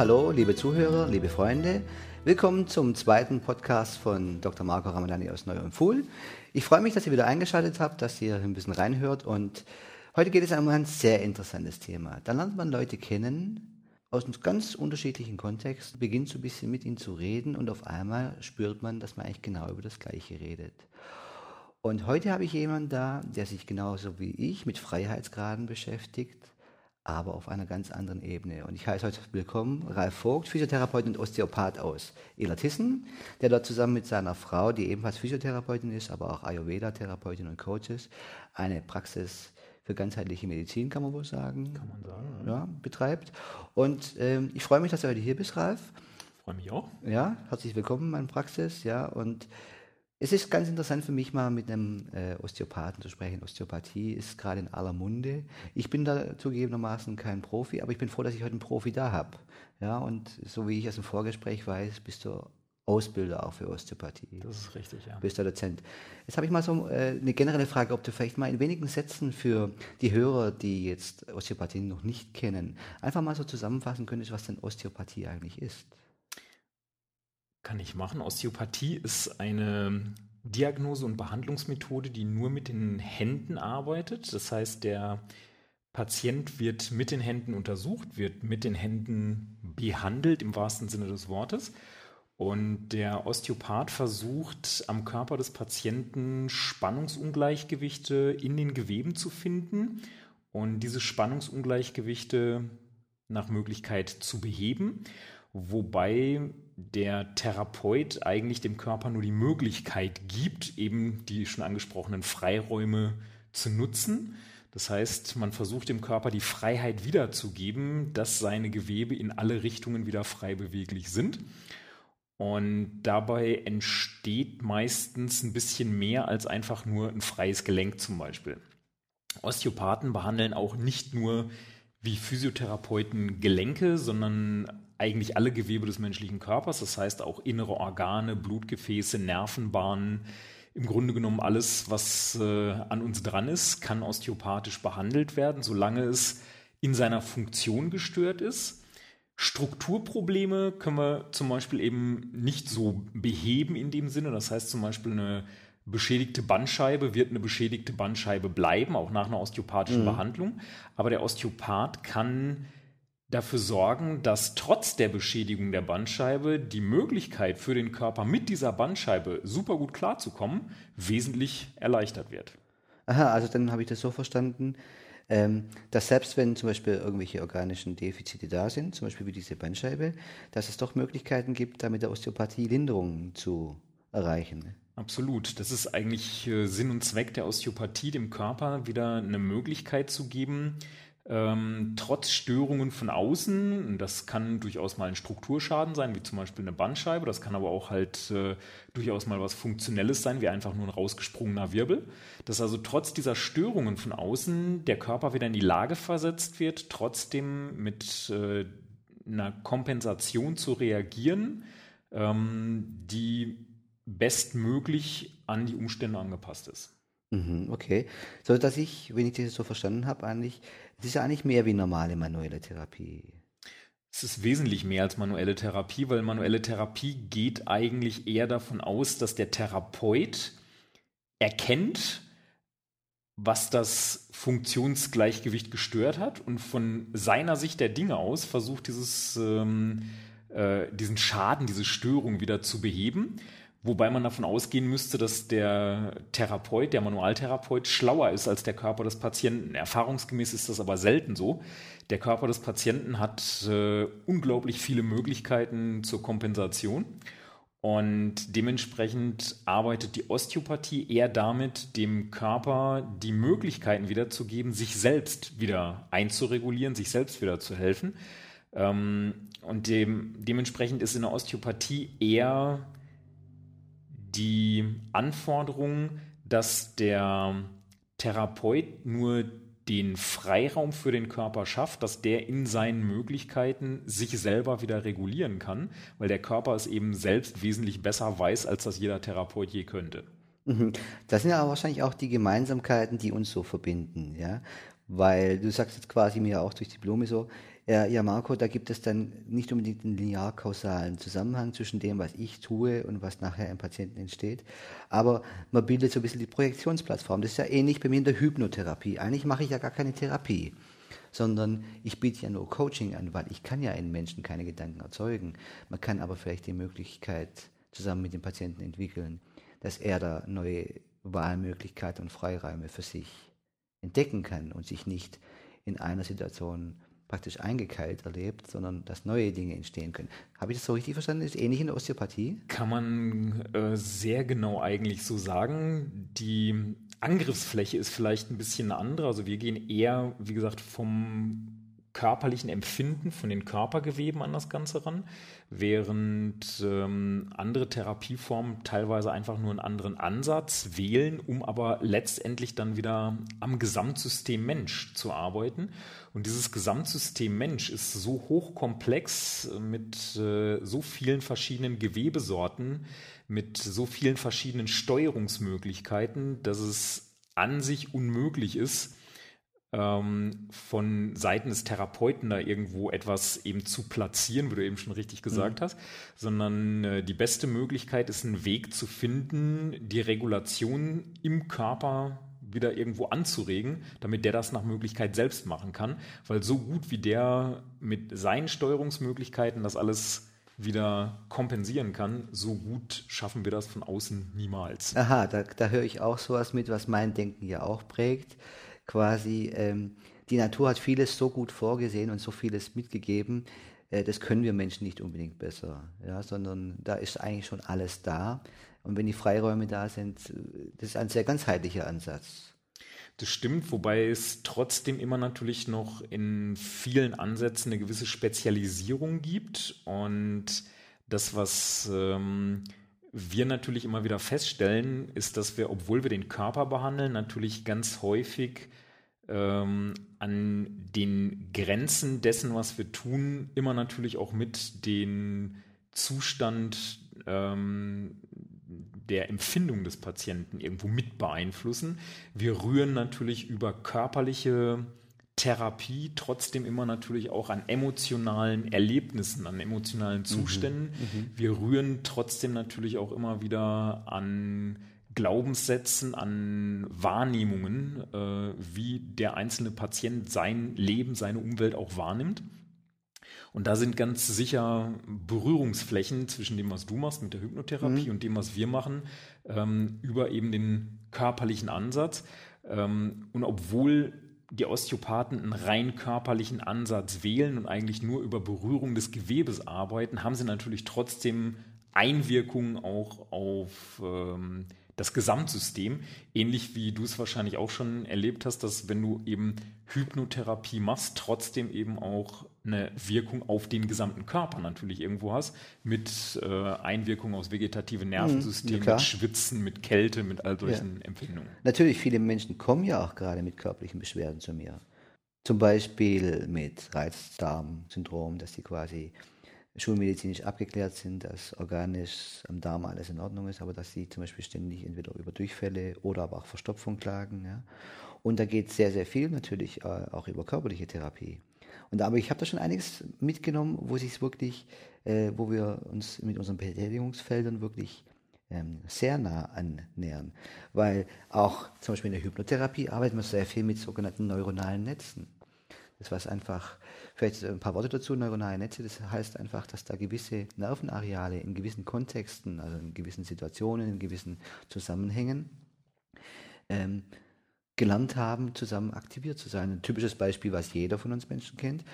hallo, liebe Zuhörer, liebe Freunde. Willkommen zum zweiten Podcast von Dr. Marco Ramadani aus Neu und Fuhl. Ich freue mich, dass ihr wieder eingeschaltet habt, dass ihr ein bisschen reinhört und heute geht es um ein sehr interessantes Thema. Da lernt man Leute kennen aus einem ganz unterschiedlichen Kontext, beginnt so ein bisschen mit ihnen zu reden und auf einmal spürt man, dass man eigentlich genau über das Gleiche redet. Und heute habe ich jemanden da, der sich genauso wie ich mit Freiheitsgraden beschäftigt, aber auf einer ganz anderen Ebene. Und ich heiße heute willkommen Ralf Vogt, Physiotherapeut und Osteopath aus Elertissen, der dort zusammen mit seiner Frau, die ebenfalls Physiotherapeutin ist, aber auch Ayurveda-Therapeutin und Coach ist, eine Praxis für ganzheitliche Medizin, kann man wohl sagen, kann man sagen ja. ja betreibt. Und ähm, ich freue mich, dass du heute hier bist, Ralf. Freue mich auch. Ja, herzlich willkommen in meiner Praxis. Ja, und es ist ganz interessant für mich mal mit einem äh, Osteopathen zu sprechen. Osteopathie ist gerade in aller Munde. Ich bin da zugegebenermaßen kein Profi, aber ich bin froh, dass ich heute einen Profi da habe. Ja, und so wie ich aus dem Vorgespräch weiß, bist du Ausbilder auch für Osteopathie. Das ist richtig, ja. Bist du Dozent. Jetzt habe ich mal so äh, eine generelle Frage, ob du vielleicht mal in wenigen Sätzen für die Hörer, die jetzt Osteopathie noch nicht kennen, einfach mal so zusammenfassen könntest, was denn Osteopathie eigentlich ist. Kann ich machen. Osteopathie ist eine Diagnose- und Behandlungsmethode, die nur mit den Händen arbeitet. Das heißt, der Patient wird mit den Händen untersucht, wird mit den Händen behandelt im wahrsten Sinne des Wortes. Und der Osteopath versucht am Körper des Patienten Spannungsungleichgewichte in den Geweben zu finden und diese Spannungsungleichgewichte nach Möglichkeit zu beheben wobei der Therapeut eigentlich dem Körper nur die Möglichkeit gibt, eben die schon angesprochenen Freiräume zu nutzen. Das heißt, man versucht dem Körper die Freiheit wiederzugeben, dass seine Gewebe in alle Richtungen wieder frei beweglich sind. Und dabei entsteht meistens ein bisschen mehr als einfach nur ein freies Gelenk zum Beispiel. Osteopathen behandeln auch nicht nur wie Physiotherapeuten Gelenke, sondern eigentlich alle Gewebe des menschlichen Körpers, das heißt auch innere Organe, Blutgefäße, Nervenbahnen. Im Grunde genommen alles, was äh, an uns dran ist, kann osteopathisch behandelt werden, solange es in seiner Funktion gestört ist. Strukturprobleme können wir zum Beispiel eben nicht so beheben in dem Sinne. Das heißt zum Beispiel eine beschädigte Bandscheibe wird eine beschädigte Bandscheibe bleiben, auch nach einer osteopathischen mhm. Behandlung. Aber der Osteopath kann dafür sorgen, dass trotz der Beschädigung der Bandscheibe die Möglichkeit für den Körper mit dieser Bandscheibe super gut klarzukommen wesentlich erleichtert wird. Aha, also dann habe ich das so verstanden, ähm, dass selbst wenn zum Beispiel irgendwelche organischen Defizite da sind, zum Beispiel wie diese Bandscheibe, dass es doch Möglichkeiten gibt, da mit der Osteopathie Linderungen zu erreichen. Absolut. Das ist eigentlich äh, Sinn und Zweck der Osteopathie, dem Körper wieder eine Möglichkeit zu geben, ähm, trotz Störungen von außen, das kann durchaus mal ein Strukturschaden sein, wie zum Beispiel eine Bandscheibe, das kann aber auch halt äh, durchaus mal was Funktionelles sein, wie einfach nur ein rausgesprungener Wirbel, dass also trotz dieser Störungen von außen der Körper wieder in die Lage versetzt wird, trotzdem mit äh, einer Kompensation zu reagieren, ähm, die bestmöglich an die Umstände angepasst ist. Mhm, okay. So dass ich, wenn ich das so verstanden habe, eigentlich, es ist ja eigentlich mehr wie normale manuelle Therapie. Es ist wesentlich mehr als manuelle Therapie, weil manuelle Therapie geht eigentlich eher davon aus, dass der Therapeut erkennt, was das Funktionsgleichgewicht gestört hat und von seiner Sicht der Dinge aus versucht, dieses, ähm, äh, diesen Schaden, diese Störung wieder zu beheben. Wobei man davon ausgehen müsste, dass der Therapeut, der Manualtherapeut, schlauer ist als der Körper des Patienten. Erfahrungsgemäß ist das aber selten so. Der Körper des Patienten hat äh, unglaublich viele Möglichkeiten zur Kompensation. Und dementsprechend arbeitet die Osteopathie eher damit, dem Körper die Möglichkeiten wiederzugeben, sich selbst wieder einzuregulieren, sich selbst wieder zu helfen. Ähm, und dem, dementsprechend ist in der Osteopathie eher die Anforderung, dass der Therapeut nur den Freiraum für den Körper schafft, dass der in seinen Möglichkeiten sich selber wieder regulieren kann, weil der Körper es eben selbst wesentlich besser weiß, als das jeder Therapeut je könnte. Mhm. Das sind ja wahrscheinlich auch die Gemeinsamkeiten, die uns so verbinden, ja. Weil du sagst jetzt quasi mir auch durch die Blume so, Ja, ja, Marco, da gibt es dann nicht unbedingt einen linear-kausalen Zusammenhang zwischen dem, was ich tue und was nachher im Patienten entsteht. Aber man bildet so ein bisschen die Projektionsplattform. Das ist ja ähnlich bei mir in der Hypnotherapie. Eigentlich mache ich ja gar keine Therapie, sondern ich biete ja nur Coaching an, weil ich kann ja in Menschen keine Gedanken erzeugen. Man kann aber vielleicht die Möglichkeit zusammen mit dem Patienten entwickeln, dass er da neue Wahlmöglichkeiten und Freiräume für sich entdecken kann und sich nicht in einer Situation praktisch eingekeilt erlebt, sondern dass neue Dinge entstehen können. Habe ich das so richtig verstanden? Ist ähnlich in der Osteopathie? Kann man äh, sehr genau eigentlich so sagen. Die Angriffsfläche ist vielleicht ein bisschen eine andere. Also wir gehen eher, wie gesagt, vom körperlichen Empfinden von den Körpergeweben an das Ganze ran, während ähm, andere Therapieformen teilweise einfach nur einen anderen Ansatz wählen, um aber letztendlich dann wieder am Gesamtsystem Mensch zu arbeiten. Und dieses Gesamtsystem Mensch ist so hochkomplex mit äh, so vielen verschiedenen Gewebesorten, mit so vielen verschiedenen Steuerungsmöglichkeiten, dass es an sich unmöglich ist, ähm, von Seiten des Therapeuten da irgendwo etwas eben zu platzieren, wie du eben schon richtig gesagt mhm. hast, sondern äh, die beste Möglichkeit ist, einen Weg zu finden, die Regulation im Körper wieder irgendwo anzuregen, damit der das nach Möglichkeit selbst machen kann, weil so gut wie der mit seinen Steuerungsmöglichkeiten das alles wieder kompensieren kann, so gut schaffen wir das von außen niemals. Aha, da, da höre ich auch sowas mit, was mein Denken ja auch prägt quasi, ähm, die Natur hat vieles so gut vorgesehen und so vieles mitgegeben, äh, das können wir Menschen nicht unbedingt besser, ja, sondern da ist eigentlich schon alles da. Und wenn die Freiräume da sind, äh, das ist ein sehr ganzheitlicher Ansatz. Das stimmt, wobei es trotzdem immer natürlich noch in vielen Ansätzen eine gewisse Spezialisierung gibt. Und das, was ähm, wir natürlich immer wieder feststellen, ist, dass wir, obwohl wir den Körper behandeln, natürlich ganz häufig ähm, an den Grenzen dessen, was wir tun, immer natürlich auch mit den Zustand ähm, der Empfindung des Patienten irgendwo mit beeinflussen. Wir rühren natürlich über körperliche Therapie trotzdem immer natürlich auch an emotionalen Erlebnissen, an emotionalen mhm. Zuständen. Mhm, Wir rühren trotzdem natürlich auch immer wieder an Glaubenssätzen, an Wahrnehmungen, äh, wie der einzelne Patient sein Leben, seine Umwelt auch wahrnimmt. Und da sind ganz sicher Berührungsflächen zwischen dem, was du machst mit der Hypnotherapie mhm. und dem, was wir machen, ähm, über eben den körperlichen Ansatz. Ähm, und obwohl die Osteopathen einen rein körperlichen Ansatz wählen und eigentlich nur über Berührung des Gewebes arbeiten, haben sie natürlich trotzdem Einwirkungen auch auf ähm, das Gesamtsystem, ähnlich wie du es wahrscheinlich auch schon erlebt hast, dass wenn du eben Hypnotherapie machst, trotzdem eben auch eine Wirkung auf den gesamten Körper natürlich irgendwo hast, mit äh, Einwirkungen aus vegetativen Nervensystemen, ja, mit Schwitzen, mit Kälte, mit all solchen ja. Empfindungen. Natürlich, viele Menschen kommen ja auch gerade mit körperlichen Beschwerden zu mir. Zum Beispiel mit Reizdarmsyndrom, dass sie quasi schulmedizinisch abgeklärt sind, dass organisch am Darm alles in Ordnung ist, aber dass sie zum Beispiel ständig entweder über Durchfälle oder aber auch Verstopfung klagen. Ja. Und da geht sehr, sehr viel natürlich äh, auch über körperliche Therapie. Und aber ich habe da schon einiges mitgenommen, wo sich wirklich, äh, wo wir uns mit unseren Betätigungsfeldern wirklich ähm, sehr nah annähern. Weil auch zum Beispiel in der Hypnotherapie arbeiten wir sehr viel mit sogenannten neuronalen Netzen. Das was einfach, vielleicht ein paar Worte dazu, neuronale Netze, das heißt einfach, dass da gewisse Nervenareale in gewissen Kontexten, also in gewissen Situationen, in gewissen Zusammenhängen, ähm, gelernt haben, zusammen aktiviert zu sein. Ein typisches Beispiel, was jeder von uns Menschen kennt.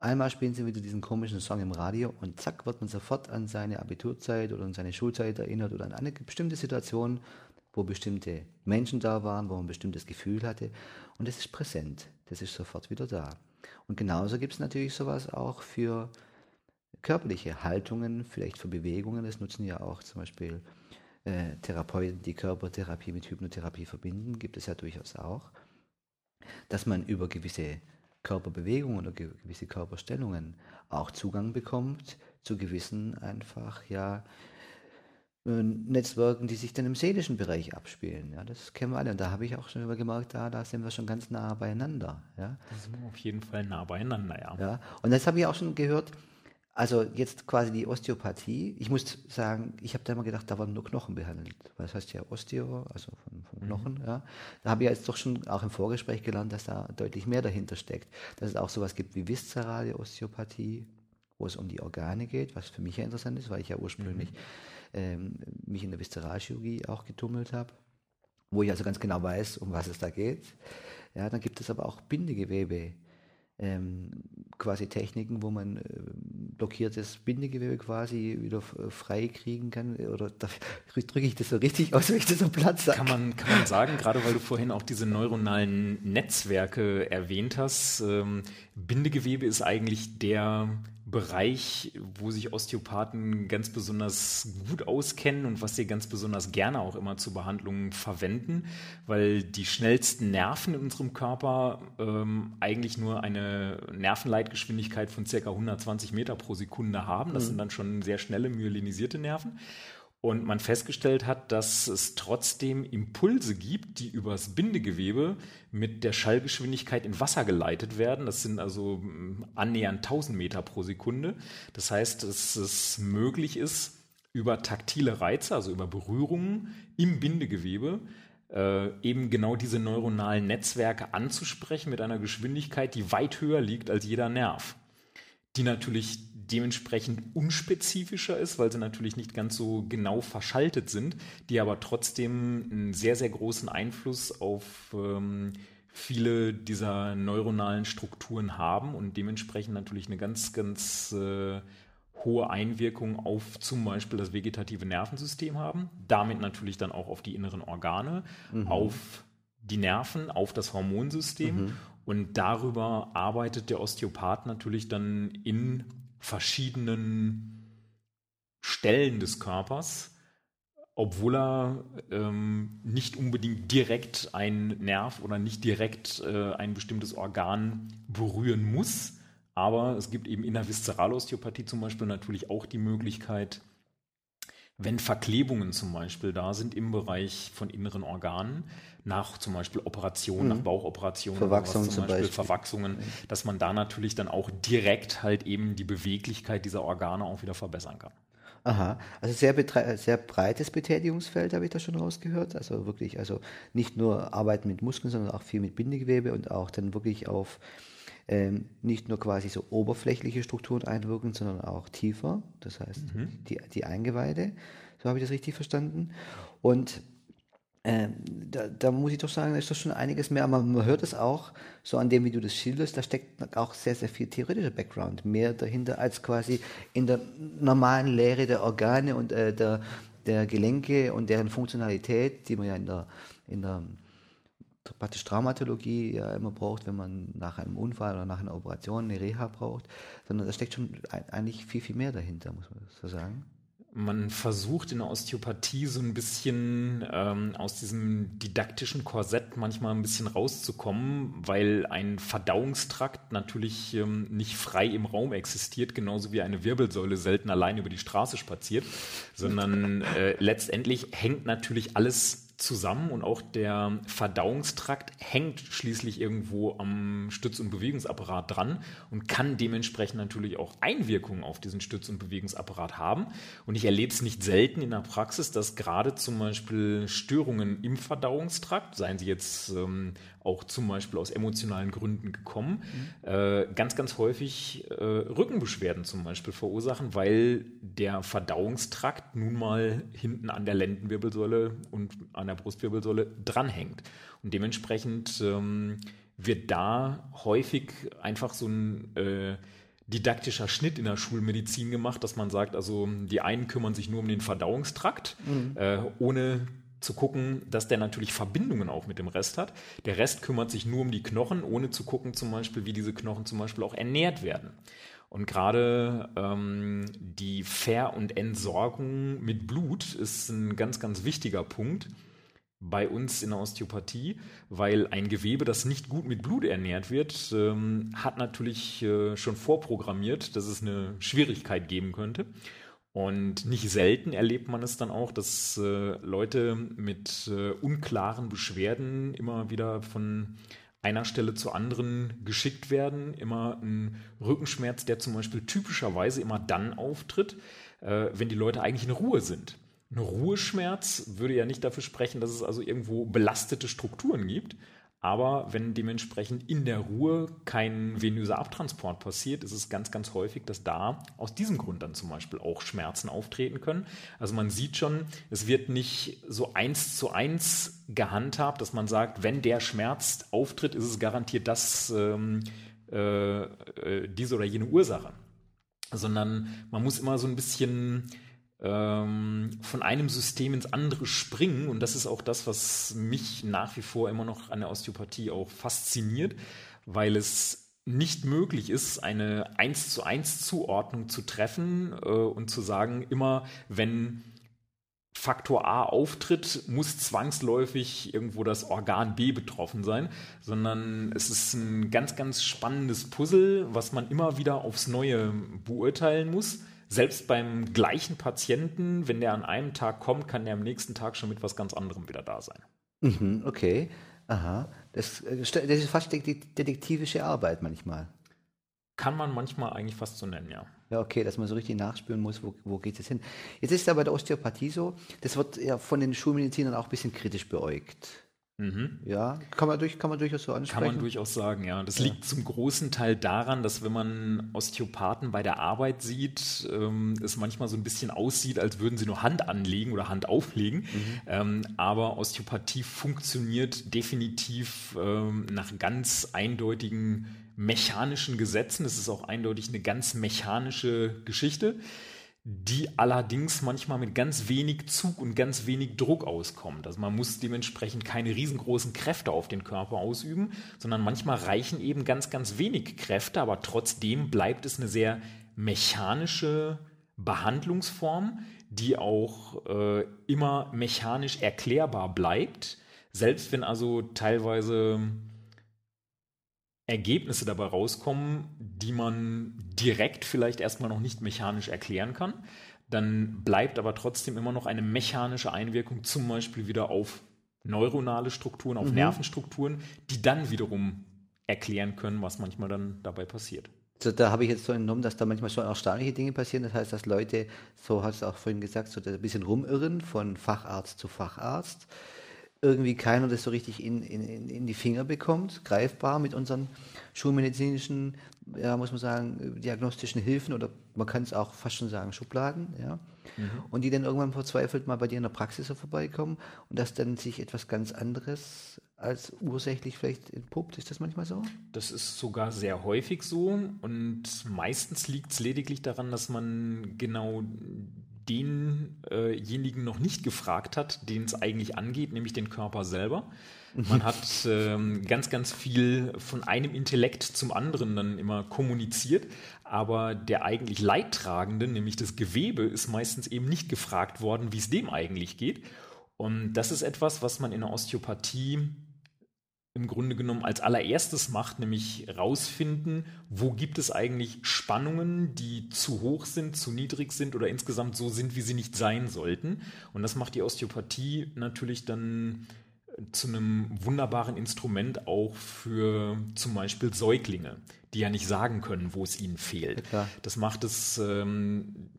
Einmal spielen sie wieder diesen komischen Song im Radio und zack wird man sofort an seine Abiturzeit oder an seine Schulzeit erinnert oder an eine bestimmte Situation, wo bestimmte Menschen da waren, wo man ein bestimmtes Gefühl hatte. Und es ist präsent, das ist sofort wieder da. Und genauso gibt es natürlich sowas auch für körperliche Haltungen, vielleicht für Bewegungen. Das nutzen ja auch zum Beispiel äh, Therapeuten, die Körpertherapie mit Hypnotherapie verbinden, gibt es ja durchaus auch. Dass man über gewisse Körperbewegungen oder gewisse Körperstellungen auch Zugang bekommt zu gewissen einfach ja Netzwerken, die sich dann im seelischen Bereich abspielen. Ja, das kennen wir alle. Und da habe ich auch schon gemerkt, da, da sind wir schon ganz nah beieinander. Ja. Da sind wir auf jeden Fall nah beieinander, ja. ja. Und das habe ich auch schon gehört, also jetzt quasi die Osteopathie. Ich muss sagen, ich habe da immer gedacht, da waren nur Knochen behandelt. Das heißt ja Osteo, also von, von mhm. Knochen. Mhm. Ja. Da habe ich jetzt doch schon auch im Vorgespräch gelernt, dass da deutlich mehr dahinter steckt. Dass es auch sowas gibt wie viszerale Osteopathie, wo es um die Organe geht, was für mich ja interessant ist, weil ich ja ursprünglich mhm ähm, mich in der Viszeralchirurgie auch getummelt habe, wo ich also ganz genau weiß, um was es da geht. Ja, dann gibt es aber auch Bindegewebe. Ähm, quasi Techniken, wo man äh, blockiertes Bindegewebe quasi wieder frei kriegen kann. Oder drücke ich das so richtig aus, wenn ich das so platt sage? Kann man, kann man sagen, gerade weil du vorhin auch diese neuronalen Netzwerke erwähnt hast, ähm, Bindegewebe ist eigentlich der Bereich, wo sich Osteopathen ganz besonders gut auskennen und was sie ganz besonders gerne auch immer zur Behandlung verwenden, weil die schnellsten Nerven in unserem Körper ähm, eigentlich nur eine Nervenleitgeschwindigkeit von ca. 120 Meter pro Sekunde haben. Das mhm. sind dann schon sehr schnelle myelinisierte Nerven und man festgestellt hat, dass es trotzdem Impulse gibt, die übers Bindegewebe mit der Schallgeschwindigkeit in Wasser geleitet werden. Das sind also mm, annähernd 1000 Meter pro Sekunde. Das heißt, dass es möglich ist, über taktile Reize, also über Berührungen im Bindegewebe, äh, eben genau diese neuronalen Netzwerke anzusprechen mit einer Geschwindigkeit, die weit höher liegt als jeder Nerv. Die natürlich dementsprechend unspezifischer ist, weil sie natürlich nicht ganz so genau verschaltet sind, die aber trotzdem einen sehr, sehr großen Einfluss auf ähm, viele dieser neuronalen Strukturen haben und dementsprechend natürlich eine ganz, ganz äh, hohe Einwirkung auf zum Beispiel das vegetative Nervensystem haben, damit natürlich dann auch auf die inneren Organe, mhm. auf die Nerven, auf das Hormonsystem mhm. und darüber arbeitet der Osteopath natürlich dann in verschiedenen Stellen des Körpers, obwohl er ähm, nicht unbedingt direkt einen Nerv oder nicht direkt äh, ein bestimmtes Organ berühren muss. Aber es gibt eben in der Viszeralosteopathie zum Beispiel natürlich auch die Möglichkeit, wenn Verklebungen zum Beispiel da sind im Bereich von inneren Organen, nach zum Beispiel Operationen, mhm. nach Bauchoperationen, Verwachsungen zum Beispiel, Beispiel, Verwachsungen, mhm. dass man da natürlich dann auch direkt halt eben die Beweglichkeit dieser Organe auch wieder verbessern kann. Aha, also sehr, sehr breites Betätigungsfeld habe ich da schon rausgehört. Also wirklich, also nicht nur Arbeiten mit Muskeln, sondern auch viel mit Bindegewebe und auch dann wirklich auf ähm, nicht nur quasi so oberflächliche Strukturen einwirken, sondern auch tiefer. Das heißt, mhm. die, die Eingeweide. So habe ich das richtig verstanden. Und ähm, da, da, muss ich doch sagen, da ist doch schon einiges mehr, aber man hört es auch so an dem, wie du das schilderst, da steckt auch sehr, sehr viel theoretischer Background mehr dahinter als quasi in der normalen Lehre der Organe und äh, der, der Gelenke und deren Funktionalität, die man ja in der, in der praktisch Traumatologie ja immer braucht, wenn man nach einem Unfall oder nach einer Operation eine Reha braucht, sondern da steckt schon eigentlich viel, viel mehr dahinter, muss man so sagen. Man versucht in der Osteopathie so ein bisschen ähm, aus diesem didaktischen Korsett manchmal ein bisschen rauszukommen, weil ein Verdauungstrakt natürlich ähm, nicht frei im Raum existiert, genauso wie eine Wirbelsäule selten allein über die Straße spaziert, sondern äh, letztendlich hängt natürlich alles zusammen und auch der Verdauungstrakt hängt schließlich irgendwo am Stütz- und Bewegungsapparat dran und kann dementsprechend natürlich auch Einwirkungen auf diesen Stütz- und Bewegungsapparat haben. Und ich erlebe es nicht selten in der Praxis, dass gerade zum Beispiel Störungen im Verdauungstrakt, seien sie jetzt ähm, auch zum Beispiel aus emotionalen Gründen gekommen, mhm. äh, ganz, ganz häufig äh, Rückenbeschwerden zum Beispiel verursachen, weil der Verdauungstrakt nun mal hinten an der Lendenwirbelsäule und an der Brustwirbelsäule dranhängt. Und dementsprechend ähm, wird da häufig einfach so ein äh, didaktischer Schnitt in der Schulmedizin gemacht, dass man sagt, also die einen kümmern sich nur um den Verdauungstrakt, mhm. äh, ohne zu gucken, dass der natürlich Verbindungen auch mit dem Rest hat. Der Rest kümmert sich nur um die Knochen, ohne zu gucken zum Beispiel, wie diese Knochen zum Beispiel auch ernährt werden. Und gerade ähm, die Ver- und Entsorgung mit Blut ist ein ganz, ganz wichtiger Punkt bei uns in der Osteopathie, weil ein Gewebe, das nicht gut mit Blut ernährt wird, ähm, hat natürlich äh, schon vorprogrammiert, dass es eine Schwierigkeit geben könnte. Und nicht selten erlebt man es dann auch, dass äh, Leute mit äh, unklaren Beschwerden immer wieder von einer Stelle zur anderen geschickt werden. Immer ein Rückenschmerz, der zum Beispiel typischerweise immer dann auftritt, äh, wenn die Leute eigentlich in Ruhe sind. Ein Ruheschmerz würde ja nicht dafür sprechen, dass es also irgendwo belastete Strukturen gibt. Aber wenn dementsprechend in der Ruhe kein venöser Abtransport passiert, ist es ganz, ganz häufig, dass da aus diesem Grund dann zum Beispiel auch Schmerzen auftreten können. Also man sieht schon, es wird nicht so eins zu eins gehandhabt, dass man sagt, wenn der Schmerz auftritt, ist es garantiert das, ähm, äh, äh, diese oder jene Ursache. Sondern man muss immer so ein bisschen von einem System ins andere springen. Und das ist auch das, was mich nach wie vor immer noch an der Osteopathie auch fasziniert, weil es nicht möglich ist, eine 1 zu 1 Zuordnung zu treffen äh, und zu sagen, immer wenn Faktor A auftritt, muss zwangsläufig irgendwo das Organ B betroffen sein, sondern es ist ein ganz, ganz spannendes Puzzle, was man immer wieder aufs Neue beurteilen muss selbst beim gleichen Patienten, wenn der an einem Tag kommt, kann der am nächsten Tag schon mit was ganz anderem wieder da sein. Mhm, okay. Aha. Das, äh, das ist fast detektivische Arbeit manchmal. Kann man manchmal eigentlich fast so nennen, ja. Ja, okay, dass man so richtig nachspüren muss, wo, wo geht es hin. Jetzt ist es aber bei der Osteopathie so, das wird ja von den Schulmedizinern auch ein bisschen kritisch beäugt. Mhm. Ja, kann man, durch, kann man durchaus so ansprechen. Kann man durchaus sagen, ja. Das ja. liegt zum großen Teil daran, dass wenn man Osteopathen bei der Arbeit sieht, ähm, es manchmal so ein bisschen aussieht, als würden sie nur Hand anlegen oder Hand auflegen. Mhm. Ähm, aber Osteopathie funktioniert definitiv ähm, nach ganz eindeutigen mechanischen Gesetzen. Es ist auch eindeutig eine ganz mechanische Geschichte die allerdings manchmal mit ganz wenig Zug und ganz wenig Druck auskommt. Also man muss dementsprechend keine riesengroßen Kräfte auf den Körper ausüben, sondern manchmal reichen eben ganz, ganz wenig Kräfte, aber trotzdem bleibt es eine sehr mechanische Behandlungsform, die auch äh, immer mechanisch erklärbar bleibt, selbst wenn also teilweise Ergebnisse dabei rauskommen, die man direkt vielleicht erstmal noch nicht mechanisch erklären kann. Dann bleibt aber trotzdem immer noch eine mechanische Einwirkung, zum Beispiel wieder auf neuronale Strukturen, auf mhm. Nervenstrukturen, die dann wiederum erklären können, was manchmal dann dabei passiert. So, da habe ich jetzt so entnommen, dass da manchmal schon erstaunliche Dinge passieren. Das heißt, dass Leute, so hast du auch vorhin gesagt, so ein bisschen rumirren von Facharzt zu Facharzt irgendwie keiner das so richtig in, in, in die Finger bekommt, greifbar mit unseren schulmedizinischen, ja, muss man sagen, diagnostischen Hilfen oder man kann es auch fast schon sagen, Schubladen, ja. Mhm. Und die dann irgendwann verzweifelt mal bei dir in der Praxis so vorbeikommen und dass dann sich etwas ganz anderes als ursächlich vielleicht entpuppt. Ist das manchmal so? Das ist sogar sehr häufig so und meistens liegt es lediglich daran, dass man genau denjenigen noch nicht gefragt hat, den es eigentlich angeht, nämlich den Körper selber. Man hat ähm, ganz, ganz viel von einem Intellekt zum anderen dann immer kommuniziert, aber der eigentlich Leidtragende, nämlich das Gewebe, ist meistens eben nicht gefragt worden, wie es dem eigentlich geht. Und das ist etwas, was man in der Osteopathie im Grunde genommen als allererstes macht, nämlich rausfinden, wo gibt es eigentlich Spannungen, die zu hoch sind, zu niedrig sind oder insgesamt so sind, wie sie nicht sein sollten. Und das macht die Osteopathie natürlich dann äh, zu einem wunderbaren Instrument auch für zum Beispiel Säuglinge, die ja nicht sagen können, wo es ihnen fehlt. Ja, das macht es ähm,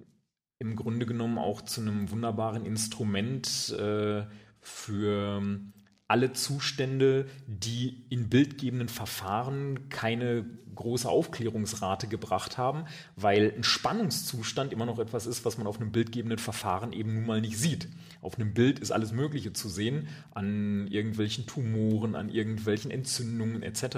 im Grunde genommen auch zu einem wunderbaren Instrument äh, für alle Zustände, die in bildgebenden Verfahren keine große Aufklärungsrate gebracht haben, weil ein Spannungszustand immer noch etwas ist, was man auf einem bildgebenden Verfahren eben nun mal nicht sieht. Auf einem Bild ist alles Mögliche zu sehen, an irgendwelchen Tumoren, an irgendwelchen Entzündungen etc.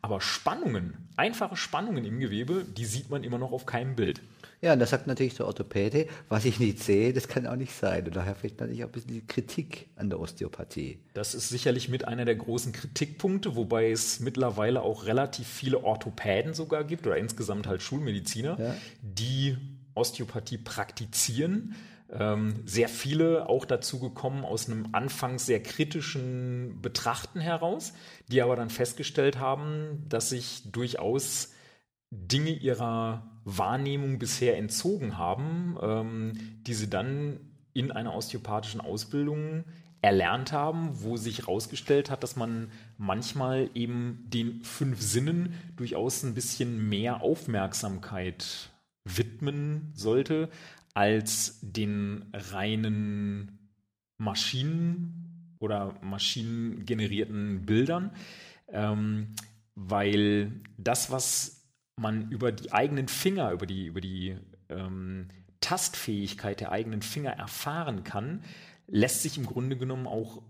Aber Spannungen, einfache Spannungen im Gewebe, die sieht man immer noch auf keinem Bild. Ja, und da sagt natürlich der Orthopäde, was ich nicht sehe, das kann auch nicht sein. Und daher vielleicht natürlich auch ein bisschen die Kritik an der Osteopathie. Das ist sicherlich mit einer der großen Kritikpunkte, wobei es mittlerweile auch relativ viele Orthopäden sogar gibt oder insgesamt halt Schulmediziner, ja. die Osteopathie praktizieren. Ähm, sehr viele auch dazu gekommen aus einem anfangs sehr kritischen Betrachten heraus, die aber dann festgestellt haben, dass sich durchaus Dinge ihrer Wahrnehmung bisher entzogen haben, ähm, die sie dann in einer osteopathischen Ausbildung erlernt haben, wo sich herausgestellt hat, dass man manchmal eben den fünf Sinnen durchaus ein bisschen mehr Aufmerksamkeit widmen sollte als den reinen Maschinen oder maschinengenerierten Bildern, ähm, weil das, was man über die eigenen Finger, über die, über die ähm, Tastfähigkeit der eigenen Finger erfahren kann, lässt sich im Grunde genommen auch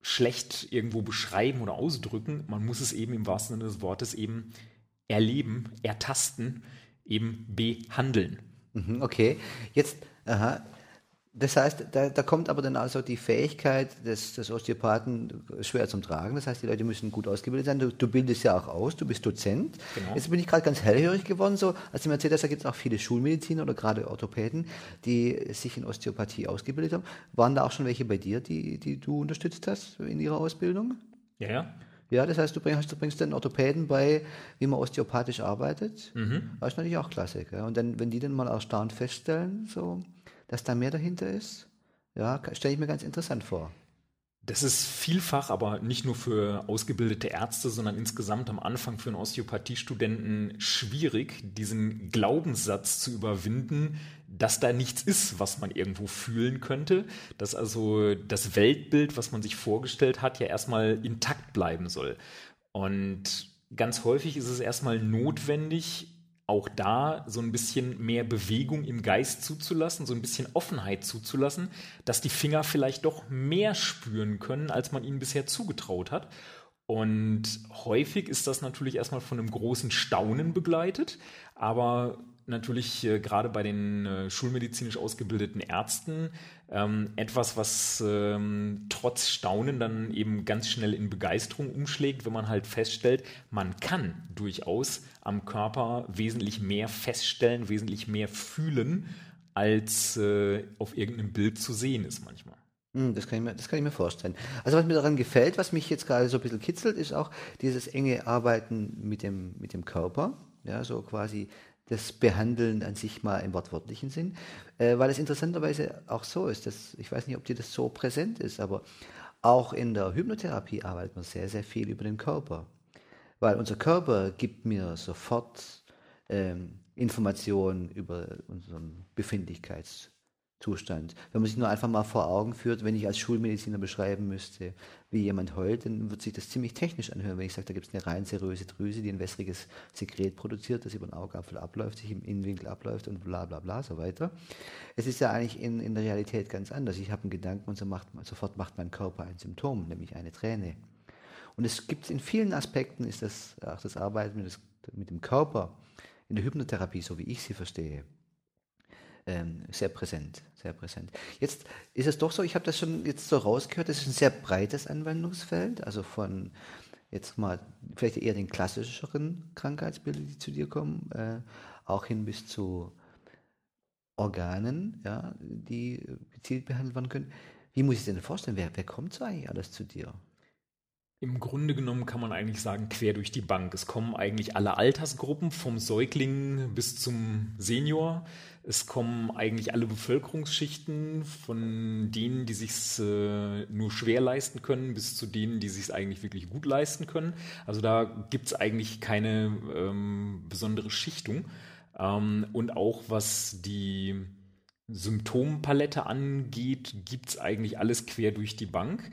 schlecht irgendwo beschreiben oder ausdrücken. Man muss es eben im wahrsten Sinne des Wortes eben erleben, ertasten, eben behandeln. Mhm, okay, jetzt, aha, das heißt, da, da, kommt aber dann also die Fähigkeit des, des, Osteopathen schwer zum Tragen. Das heißt, die Leute müssen gut ausgebildet sein. Du, du bildest ja auch aus, du bist Dozent. Genau. Jetzt bin ich gerade ganz hellhörig geworden. So, als du mir erzählt hast, da gibt es auch viele Schulmediziner oder gerade Orthopäden, die sich in Osteopathie ausgebildet haben. Waren da auch schon welche bei dir, die, die du unterstützt hast in ihrer Ausbildung? Ja, ja. Ja, das heißt, du bringst, du bringst den Orthopäden bei, wie man osteopathisch arbeitet. Mhm. Das ist natürlich auch klasse. Gell? Und dann, wenn die dann mal erstaunt feststellen, so, dass da mehr dahinter ist? Ja, stelle ich mir ganz interessant vor. Das ist vielfach, aber nicht nur für ausgebildete Ärzte, sondern insgesamt am Anfang für einen Osteopathiestudenten schwierig, diesen Glaubenssatz zu überwinden, dass da nichts ist, was man irgendwo fühlen könnte, dass also das Weltbild, was man sich vorgestellt hat, ja erstmal intakt bleiben soll. Und ganz häufig ist es erstmal notwendig, auch da so ein bisschen mehr Bewegung im Geist zuzulassen, so ein bisschen Offenheit zuzulassen, dass die Finger vielleicht doch mehr spüren können, als man ihnen bisher zugetraut hat. Und häufig ist das natürlich erstmal von einem großen Staunen begleitet, aber natürlich äh, gerade bei den äh, schulmedizinisch ausgebildeten Ärzten ähm, etwas, was ähm, trotz Staunen dann eben ganz schnell in Begeisterung umschlägt, wenn man halt feststellt, man kann durchaus am Körper wesentlich mehr feststellen, wesentlich mehr fühlen, als äh, auf irgendeinem Bild zu sehen ist manchmal. Hm, das kann, ich mir, das kann ich mir vorstellen. Also was mir daran gefällt, was mich jetzt gerade so ein bisschen kitzelt, ist auch dieses enge Arbeiten mit dem, mit dem Körper. Ja, so quasi das Behandeln an sich mal im wortwörtlichen Sinn, äh, weil es interessanterweise auch so ist, dass, ich weiß nicht, ob dir das so präsent ist, aber auch in der Hypnotherapie arbeitet man sehr, sehr viel über den Körper, weil unser Körper gibt mir sofort ähm, Informationen über unseren Befindlichkeits- Zustand. Wenn man sich nur einfach mal vor Augen führt, wenn ich als Schulmediziner beschreiben müsste, wie jemand heult, dann wird sich das ziemlich technisch anhören, wenn ich sage, da gibt es eine rein seröse Drüse, die ein wässriges Sekret produziert, das über den Augapfel abläuft, sich im Innenwinkel abläuft und bla bla bla so weiter. Es ist ja eigentlich in, in der Realität ganz anders. Ich habe einen Gedanken und so macht, sofort macht mein Körper ein Symptom, nämlich eine Träne. Und es gibt in vielen Aspekten, ist das auch das Arbeiten mit, das, mit dem Körper in der Hypnotherapie, so wie ich sie verstehe, ähm, sehr präsent, sehr präsent. Jetzt ist es doch so, ich habe das schon jetzt so rausgehört, das ist ein sehr breites Anwendungsfeld, also von jetzt mal vielleicht eher den klassischeren Krankheitsbildern, die zu dir kommen, äh, auch hin bis zu Organen, ja, die gezielt behandelt werden können. Wie muss ich denn vorstellen? Wer, wer kommt so eigentlich alles zu dir? Im Grunde genommen kann man eigentlich sagen, quer durch die Bank. Es kommen eigentlich alle Altersgruppen, vom Säugling bis zum Senior. Es kommen eigentlich alle Bevölkerungsschichten, von denen, die sich äh, nur schwer leisten können, bis zu denen, die sich eigentlich wirklich gut leisten können. Also da gibt es eigentlich keine ähm, besondere Schichtung. Ähm, und auch was die Symptompalette angeht, gibt es eigentlich alles quer durch die Bank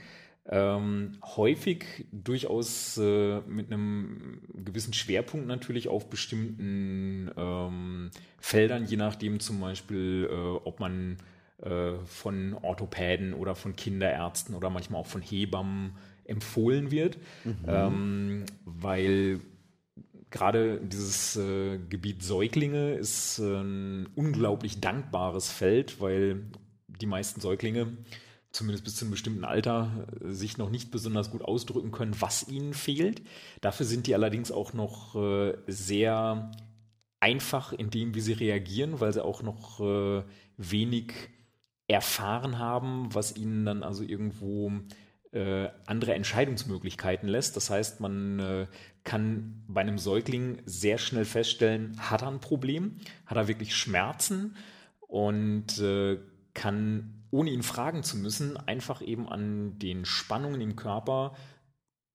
ähm, häufig durchaus äh, mit einem gewissen Schwerpunkt natürlich auf bestimmten ähm, Feldern, je nachdem zum Beispiel, äh, ob man äh, von Orthopäden oder von Kinderärzten oder manchmal auch von Hebammen empfohlen wird, mhm. ähm, weil gerade dieses äh, Gebiet Säuglinge ist ein unglaublich dankbares Feld, weil die meisten Säuglinge zumindest bis zu einem bestimmten Alter, äh, sich noch nicht besonders gut ausdrücken können, was ihnen fehlt. Dafür sind die allerdings auch noch äh, sehr einfach in dem, wie sie reagieren, weil sie auch noch äh, wenig erfahren haben, was ihnen dann also irgendwo äh, andere Entscheidungsmöglichkeiten lässt. Das heißt, man äh, kann bei einem Säugling sehr schnell feststellen, hat er ein Problem, hat er wirklich Schmerzen und äh, kann, ohne ihn fragen zu müssen, einfach eben an den Spannungen im Körper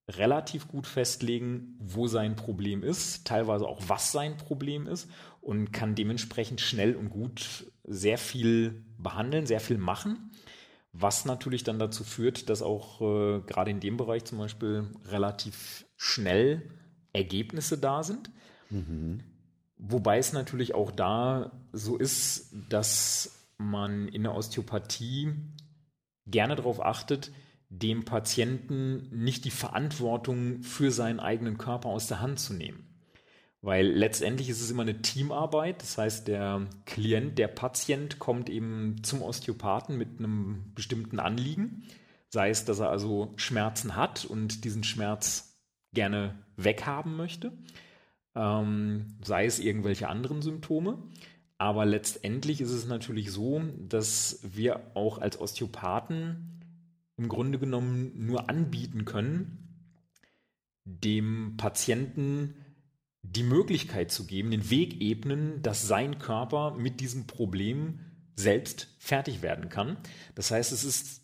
relativ gut festlegen, wo sein Problem ist, teilweise auch was sein Problem ist und kann dementsprechend schnell und gut sehr viel behandeln, sehr viel machen was natürlich dann dazu führt, dass auch äh, gerade in dem Bereich zum Beispiel relativ schnell Ergebnisse da sind. Mhm. Wobei es natürlich auch da so ist, dass man in der Osteopathie gerne darauf achtet, dem Patienten nicht die Verantwortung für seinen eigenen Körper aus der Hand zu nehmen. Weil letztendlich ist es immer eine Teamarbeit. Das heißt, der Klient, der Patient kommt eben zum Osteopathen mit einem bestimmten Anliegen. Sei es, dass er also Schmerzen hat und diesen Schmerz gerne weghaben möchte. Ähm, sei es irgendwelche anderen Symptome. Aber letztendlich ist es natürlich so, dass wir auch als Osteopathen im Grunde genommen nur anbieten können, dem Patienten die Möglichkeit zu geben, den Weg ebnen, dass sein Körper mit diesem Problem selbst fertig werden kann. Das heißt, es ist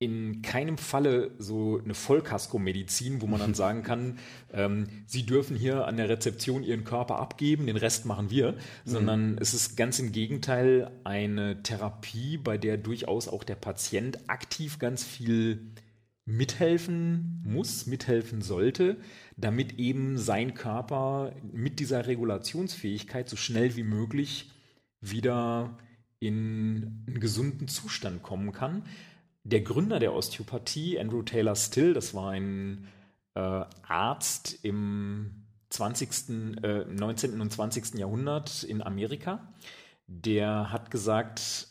in keinem Falle so eine Vollkasko-Medizin, wo man dann sagen kann, ähm, Sie dürfen hier an der Rezeption Ihren Körper abgeben, den Rest machen wir, mhm. sondern es ist ganz im Gegenteil eine Therapie, bei der durchaus auch der Patient aktiv ganz viel mithelfen muss, mithelfen sollte, damit eben sein Körper mit dieser Regulationsfähigkeit so schnell wie möglich wieder in einen gesunden Zustand kommen kann. Der Gründer der Osteopathie, Andrew Taylor Still, das war ein äh, Arzt im 20., äh, 19. und 20. Jahrhundert in Amerika, der hat gesagt,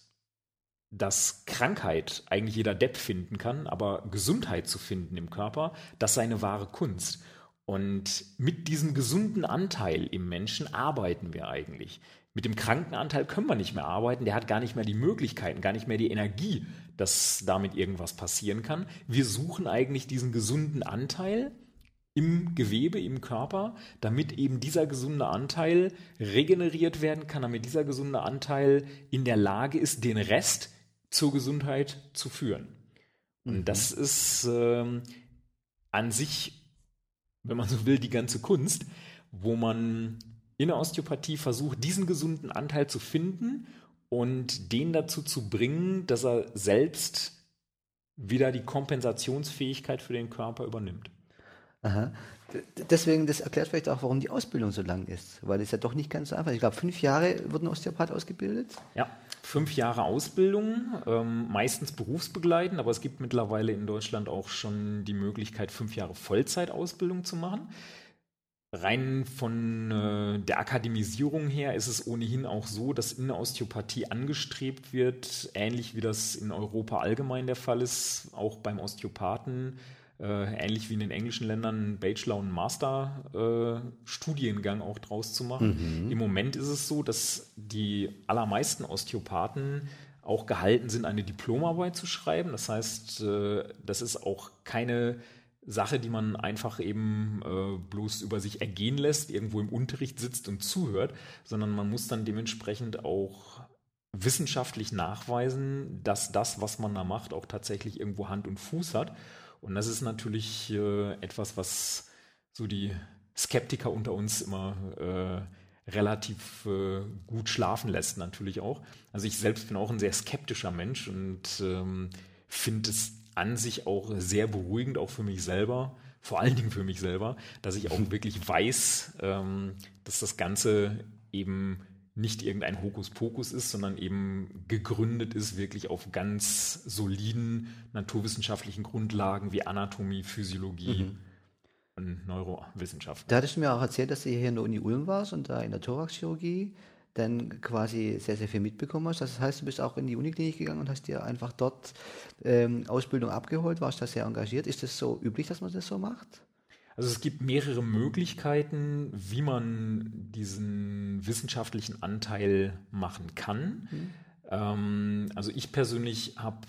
dass Krankheit eigentlich jeder Depp finden kann, aber Gesundheit zu finden im Körper, das sei eine wahre Kunst. Und mit diesem gesunden Anteil im Menschen arbeiten wir eigentlich. Mit dem kranken Anteil können wir nicht mehr arbeiten, der hat gar nicht mehr die Möglichkeiten, gar nicht mehr die Energie, dass damit irgendwas passieren kann. Wir suchen eigentlich diesen gesunden Anteil im Gewebe, im Körper, damit eben dieser gesunde Anteil regeneriert werden kann, damit dieser gesunde Anteil in der Lage ist, den Rest zur Gesundheit zu führen. Und mhm. das ist ähm, an sich, wenn man so will, die ganze Kunst, wo man in der Osteopathie versucht, diesen gesunden Anteil zu finden und den dazu zu bringen, dass er selbst wieder die Kompensationsfähigkeit für den Körper übernimmt. Aha. Deswegen, das erklärt vielleicht auch, warum die Ausbildung so lang ist, weil es ja doch nicht ganz so einfach ist. Ich glaube, fünf Jahre wird ein Osteopath ausgebildet. Ja, fünf Jahre Ausbildung, ähm, meistens berufsbegleitend, aber es gibt mittlerweile in Deutschland auch schon die Möglichkeit, fünf Jahre Vollzeitausbildung zu machen. Rein von äh, der Akademisierung her ist es ohnehin auch so, dass in der Osteopathie angestrebt wird, ähnlich wie das in Europa allgemein der Fall ist, auch beim Osteopathen äh, ähnlich wie in den englischen Ländern, einen Bachelor- und Master-Studiengang äh, auch draus zu machen. Mhm. Im Moment ist es so, dass die allermeisten Osteopathen auch gehalten sind, eine Diplomarbeit zu schreiben. Das heißt, äh, das ist auch keine Sache, die man einfach eben äh, bloß über sich ergehen lässt, irgendwo im Unterricht sitzt und zuhört, sondern man muss dann dementsprechend auch wissenschaftlich nachweisen, dass das, was man da macht, auch tatsächlich irgendwo Hand und Fuß hat. Und das ist natürlich äh, etwas, was so die Skeptiker unter uns immer äh, relativ äh, gut schlafen lässt, natürlich auch. Also ich selbst bin auch ein sehr skeptischer Mensch und ähm, finde es an sich auch sehr beruhigend, auch für mich selber, vor allen Dingen für mich selber, dass ich auch wirklich weiß, ähm, dass das Ganze eben nicht irgendein Hokuspokus ist, sondern eben gegründet ist wirklich auf ganz soliden naturwissenschaftlichen Grundlagen wie Anatomie, Physiologie mhm. und Neurowissenschaft. Da hattest du mir auch erzählt, dass du hier in der Uni Ulm warst und da in der Thoraxchirurgie dann quasi sehr, sehr viel mitbekommen hast. Das heißt, du bist auch in die Uniklinik gegangen und hast dir einfach dort ähm, Ausbildung abgeholt, warst da sehr engagiert. Ist das so üblich, dass man das so macht? Also es gibt mehrere Möglichkeiten, wie man diesen wissenschaftlichen Anteil machen kann. Mhm. Ähm, also ich persönlich habe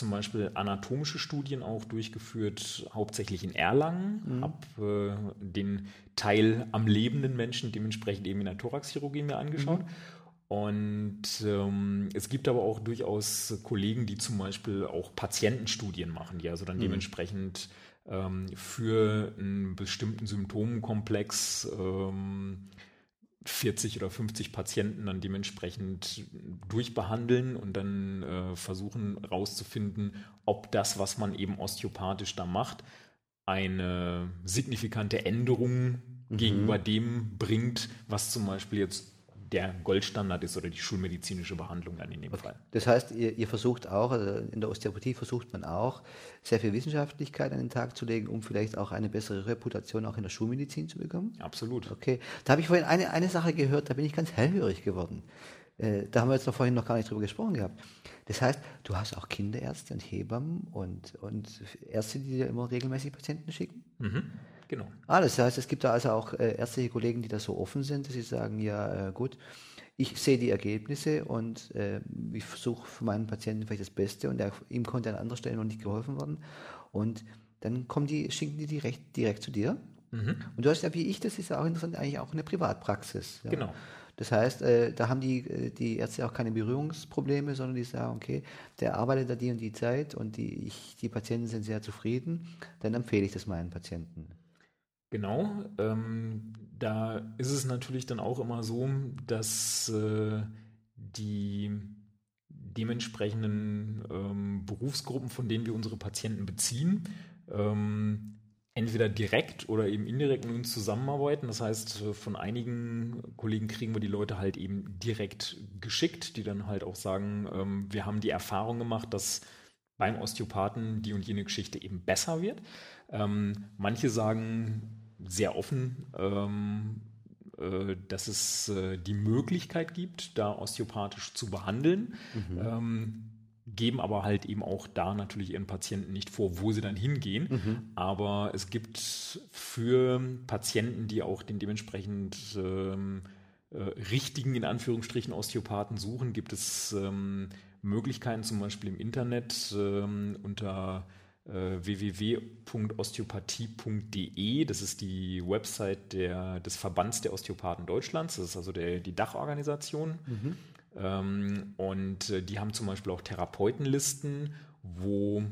zum Beispiel anatomische Studien auch durchgeführt, hauptsächlich in Erlangen. Mhm. Habe äh, den Teil am lebenden Menschen dementsprechend eben in der Thoraxchirurgie mir angeschaut. Mhm. Und ähm, es gibt aber auch durchaus Kollegen, die zum Beispiel auch Patientenstudien machen, die also dann mhm. dementsprechend ähm, für einen bestimmten Symptomenkomplex ähm, 40 oder 50 Patienten dann dementsprechend durchbehandeln und dann äh, versuchen herauszufinden, ob das, was man eben osteopathisch da macht, eine signifikante Änderung mhm. gegenüber dem bringt, was zum Beispiel jetzt der Goldstandard ist oder die schulmedizinische Behandlung dann in dem okay. Fall. Das heißt, ihr, ihr, versucht auch, also in der Osteopathie versucht man auch, sehr viel Wissenschaftlichkeit an den Tag zu legen, um vielleicht auch eine bessere Reputation auch in der Schulmedizin zu bekommen? Absolut. Okay. Da habe ich vorhin eine, eine Sache gehört, da bin ich ganz hellhörig geworden. Äh, da haben wir jetzt noch vorhin noch gar nicht drüber gesprochen gehabt. Das heißt, du hast auch Kinderärzte und Hebammen und, und Ärzte, die dir immer regelmäßig Patienten schicken? Mhm. Genau. Ah, das heißt, es gibt da also auch äh, ärztliche Kollegen, die da so offen sind, dass sie sagen, ja äh, gut, ich sehe die Ergebnisse und äh, ich versuche für meinen Patienten vielleicht das Beste und der, ihm konnte an anderer Stelle noch nicht geholfen werden. Und dann kommen die, schicken die direkt, direkt zu dir. Mhm. Und du hast ja, wie ich, das ist ja auch interessant, eigentlich auch eine Privatpraxis. Ja. Genau. Das heißt, äh, da haben die, äh, die Ärzte auch keine Berührungsprobleme, sondern die sagen, okay, der arbeitet da die und die Zeit und die, ich, die Patienten sind sehr zufrieden, dann empfehle ich das meinen Patienten. Genau, ähm, da ist es natürlich dann auch immer so, dass äh, die dementsprechenden ähm, Berufsgruppen, von denen wir unsere Patienten beziehen, ähm, entweder direkt oder eben indirekt mit uns zusammenarbeiten. Das heißt, äh, von einigen Kollegen kriegen wir die Leute halt eben direkt geschickt, die dann halt auch sagen, ähm, wir haben die Erfahrung gemacht, dass beim Osteopathen die und jene Geschichte eben besser wird. Ähm, manche sagen, sehr offen, ähm, äh, dass es äh, die Möglichkeit gibt, da osteopathisch zu behandeln. Mhm. Ähm, geben aber halt eben auch da natürlich ihren Patienten nicht vor, wo sie dann hingehen. Mhm. Aber es gibt für Patienten, die auch den dementsprechend ähm, äh, richtigen, in Anführungsstrichen, Osteopathen suchen, gibt es ähm, Möglichkeiten, zum Beispiel im Internet ähm, unter www.osteopathie.de. Das ist die Website der, des Verbands der Osteopathen Deutschlands. Das ist also der, die Dachorganisation. Mhm. Ähm, und äh, die haben zum Beispiel auch Therapeutenlisten, wo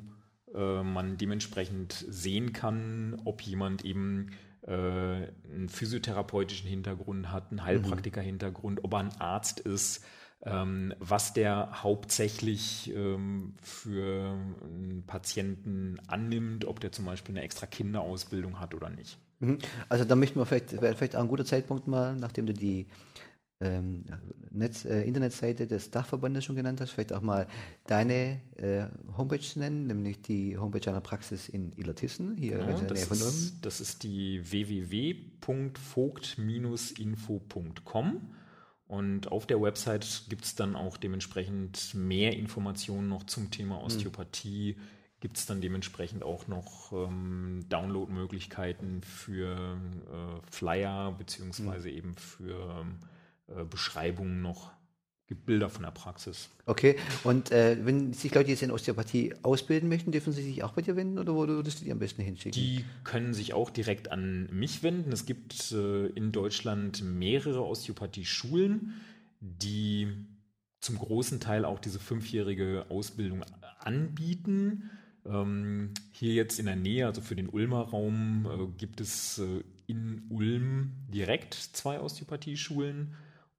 äh, man dementsprechend sehen kann, ob jemand eben äh, einen physiotherapeutischen Hintergrund hat, einen Heilpraktiker-Hintergrund, ob er ein Arzt ist, ähm, was der hauptsächlich ähm, für einen Patienten annimmt, ob der zum Beispiel eine extra Kinderausbildung hat oder nicht. Mhm. Also da möchten wir vielleicht, wäre vielleicht auch ein guter Zeitpunkt mal, nachdem du die ähm, Netz, äh, Internetseite des Dachverbandes schon genannt hast, vielleicht auch mal deine äh, Homepage nennen, nämlich die Homepage einer Praxis in Illertissen, hier genau, in der Nähe von Ist, das ist die www.vogt-info.com. Und auf der Website gibt es dann auch dementsprechend mehr Informationen noch zum Thema hm. Osteopathie. Mhm. Gibt es dann dementsprechend auch noch ähm, Download-Möglichkeiten für äh, Flyer beziehungsweise mhm. eben für äh, Beschreibungen noch gibt Bilder von der Praxis. Okay, und äh, wenn sich Leute jetzt in Osteopathie ausbilden möchten, dürfen sie sich auch bei dir wenden oder wo würdest du die am besten hinschicken? Die können sich auch direkt an mich wenden. Es gibt äh, in Deutschland mehrere Osteopathie-Schulen, die zum großen Teil auch diese fünfjährige Ausbildung anbieten. Ähm, hier jetzt in der Nähe, also für den Ulmer Raum, äh, gibt es äh, in Ulm direkt zwei Osteopathieschulen.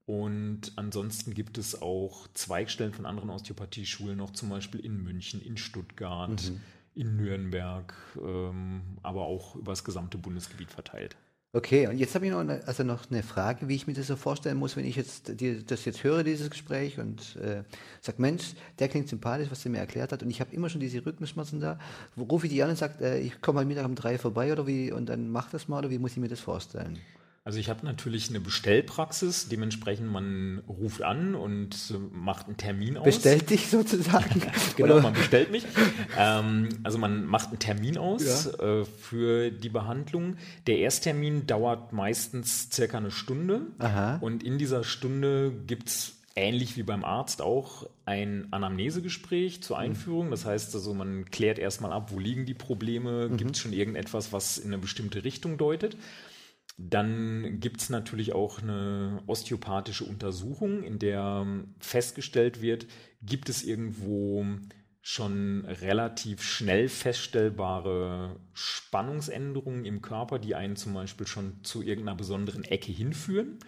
Und ansonsten gibt es auch Zweigstellen von anderen Osteopathieschulen noch, zum Beispiel in München, in Stuttgart, mhm. in Nürnberg, ähm, aber auch über das gesamte Bundesgebiet verteilt. Okay, und jetzt habe ich noch eine, also noch eine Frage, wie ich mir das so vorstellen muss, wenn ich jetzt die, das jetzt höre, dieses Gespräch und äh, sage, Mensch, der klingt sympathisch, was der mir erklärt hat und ich habe immer schon diese Rückenschmerzen da. Rufe ich die an und sage, äh, ich komme mal Mittag um drei vorbei oder wie und dann mach das mal oder wie muss ich mir das vorstellen? Also ich habe natürlich eine Bestellpraxis, dementsprechend man ruft an und macht einen Termin aus. Bestellt dich sozusagen? genau, Oder? man bestellt mich. Ähm, also man macht einen Termin aus ja. äh, für die Behandlung. Der Ersttermin dauert meistens circa eine Stunde Aha. und in dieser Stunde gibt es ähnlich wie beim Arzt auch ein Anamnesegespräch zur Einführung. Das heißt also, man klärt erstmal ab, wo liegen die Probleme, mhm. gibt es schon irgendetwas, was in eine bestimmte Richtung deutet. Dann gibt es natürlich auch eine osteopathische Untersuchung, in der festgestellt wird, gibt es irgendwo schon relativ schnell feststellbare Spannungsänderungen im Körper, die einen zum Beispiel schon zu irgendeiner besonderen Ecke hinführen.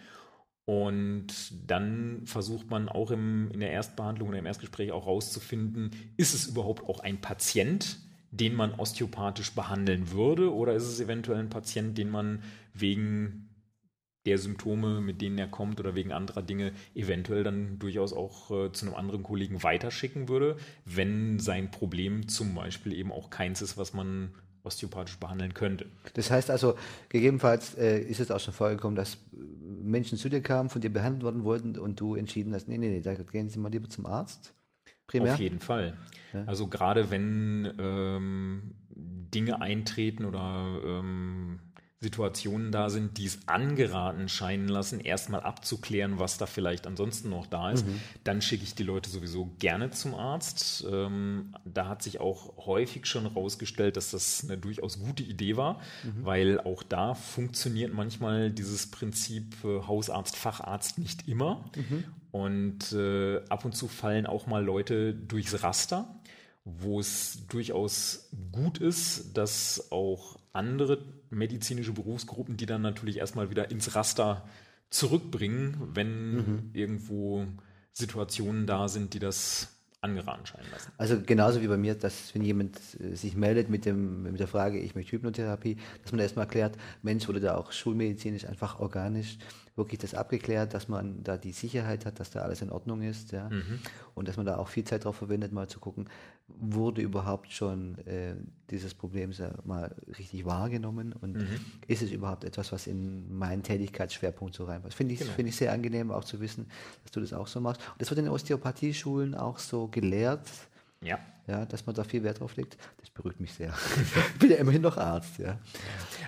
Und dann versucht man auch im, in der Erstbehandlung oder im Erstgespräch auch rauszufinden, ist es überhaupt auch ein Patient, den man osteopathisch behandeln würde, oder ist es eventuell ein Patient, den man wegen der Symptome, mit denen er kommt oder wegen anderer Dinge eventuell dann durchaus auch äh, zu einem anderen Kollegen weiterschicken würde, wenn sein Problem zum Beispiel eben auch keins ist, was man osteopathisch behandeln könnte. Das heißt also, gegebenenfalls äh, ist es auch schon vorgekommen, dass Menschen zu dir kamen, von dir behandelt worden wurden und du entschieden hast, nee, nee, nee, da gehen Sie mal lieber zum Arzt. Primär? Auf jeden Fall. Ja. Also gerade wenn ähm, Dinge eintreten oder ähm, Situationen da sind, die es angeraten scheinen lassen, erstmal abzuklären, was da vielleicht ansonsten noch da ist. Mhm. Dann schicke ich die Leute sowieso gerne zum Arzt. Ähm, da hat sich auch häufig schon herausgestellt, dass das eine durchaus gute Idee war, mhm. weil auch da funktioniert manchmal dieses Prinzip äh, Hausarzt, Facharzt nicht immer. Mhm. Und äh, ab und zu fallen auch mal Leute durchs Raster wo es durchaus gut ist, dass auch andere medizinische Berufsgruppen, die dann natürlich erstmal wieder ins Raster zurückbringen, wenn mhm. irgendwo Situationen da sind, die das angeraten scheinen lassen. Also genauso wie bei mir, dass wenn jemand äh, sich meldet mit, dem, mit der Frage, ich möchte Hypnotherapie, dass man erstmal erklärt, Mensch, wurde da auch schulmedizinisch einfach organisch wirklich das abgeklärt, dass man da die Sicherheit hat, dass da alles in Ordnung ist, ja. Mhm. Und dass man da auch viel Zeit darauf verwendet, mal zu gucken, wurde überhaupt schon äh, dieses Problem mal richtig wahrgenommen und mhm. ist es überhaupt etwas, was in meinen Tätigkeitsschwerpunkt so reinpasst. Finde ich, genau. Find ich sehr angenehm auch zu wissen, dass du das auch so machst. Und das wird in Osteopathieschulen auch so gelehrt. Ja. Ja, dass man da viel Wert drauf legt, das beruhigt mich sehr. ich bin ja immerhin noch Arzt, ja.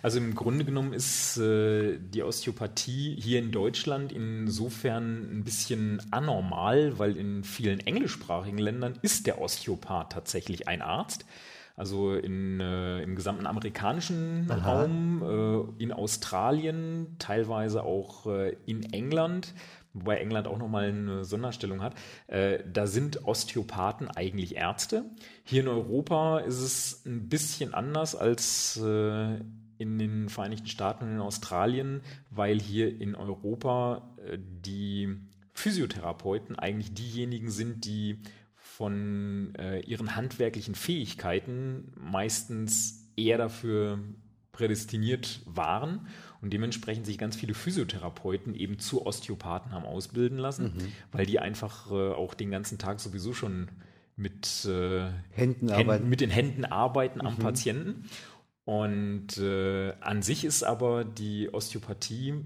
Also im Grunde genommen ist äh, die Osteopathie hier in Deutschland insofern ein bisschen anormal, weil in vielen englischsprachigen Ländern ist der Osteopath tatsächlich ein Arzt. Also in, äh, im gesamten amerikanischen Aha. Raum, äh, in Australien, teilweise auch äh, in England wobei England auch nochmal eine Sonderstellung hat, äh, da sind Osteopathen eigentlich Ärzte. Hier in Europa ist es ein bisschen anders als äh, in den Vereinigten Staaten und in Australien, weil hier in Europa äh, die Physiotherapeuten eigentlich diejenigen sind, die von äh, ihren handwerklichen Fähigkeiten meistens eher dafür prädestiniert waren und dementsprechend sich ganz viele Physiotherapeuten eben zu Osteopathen haben ausbilden lassen, mhm. weil die einfach äh, auch den ganzen Tag sowieso schon mit, äh, Händen Händen, mit den Händen arbeiten mhm. am Patienten. Und äh, an sich ist aber die Osteopathie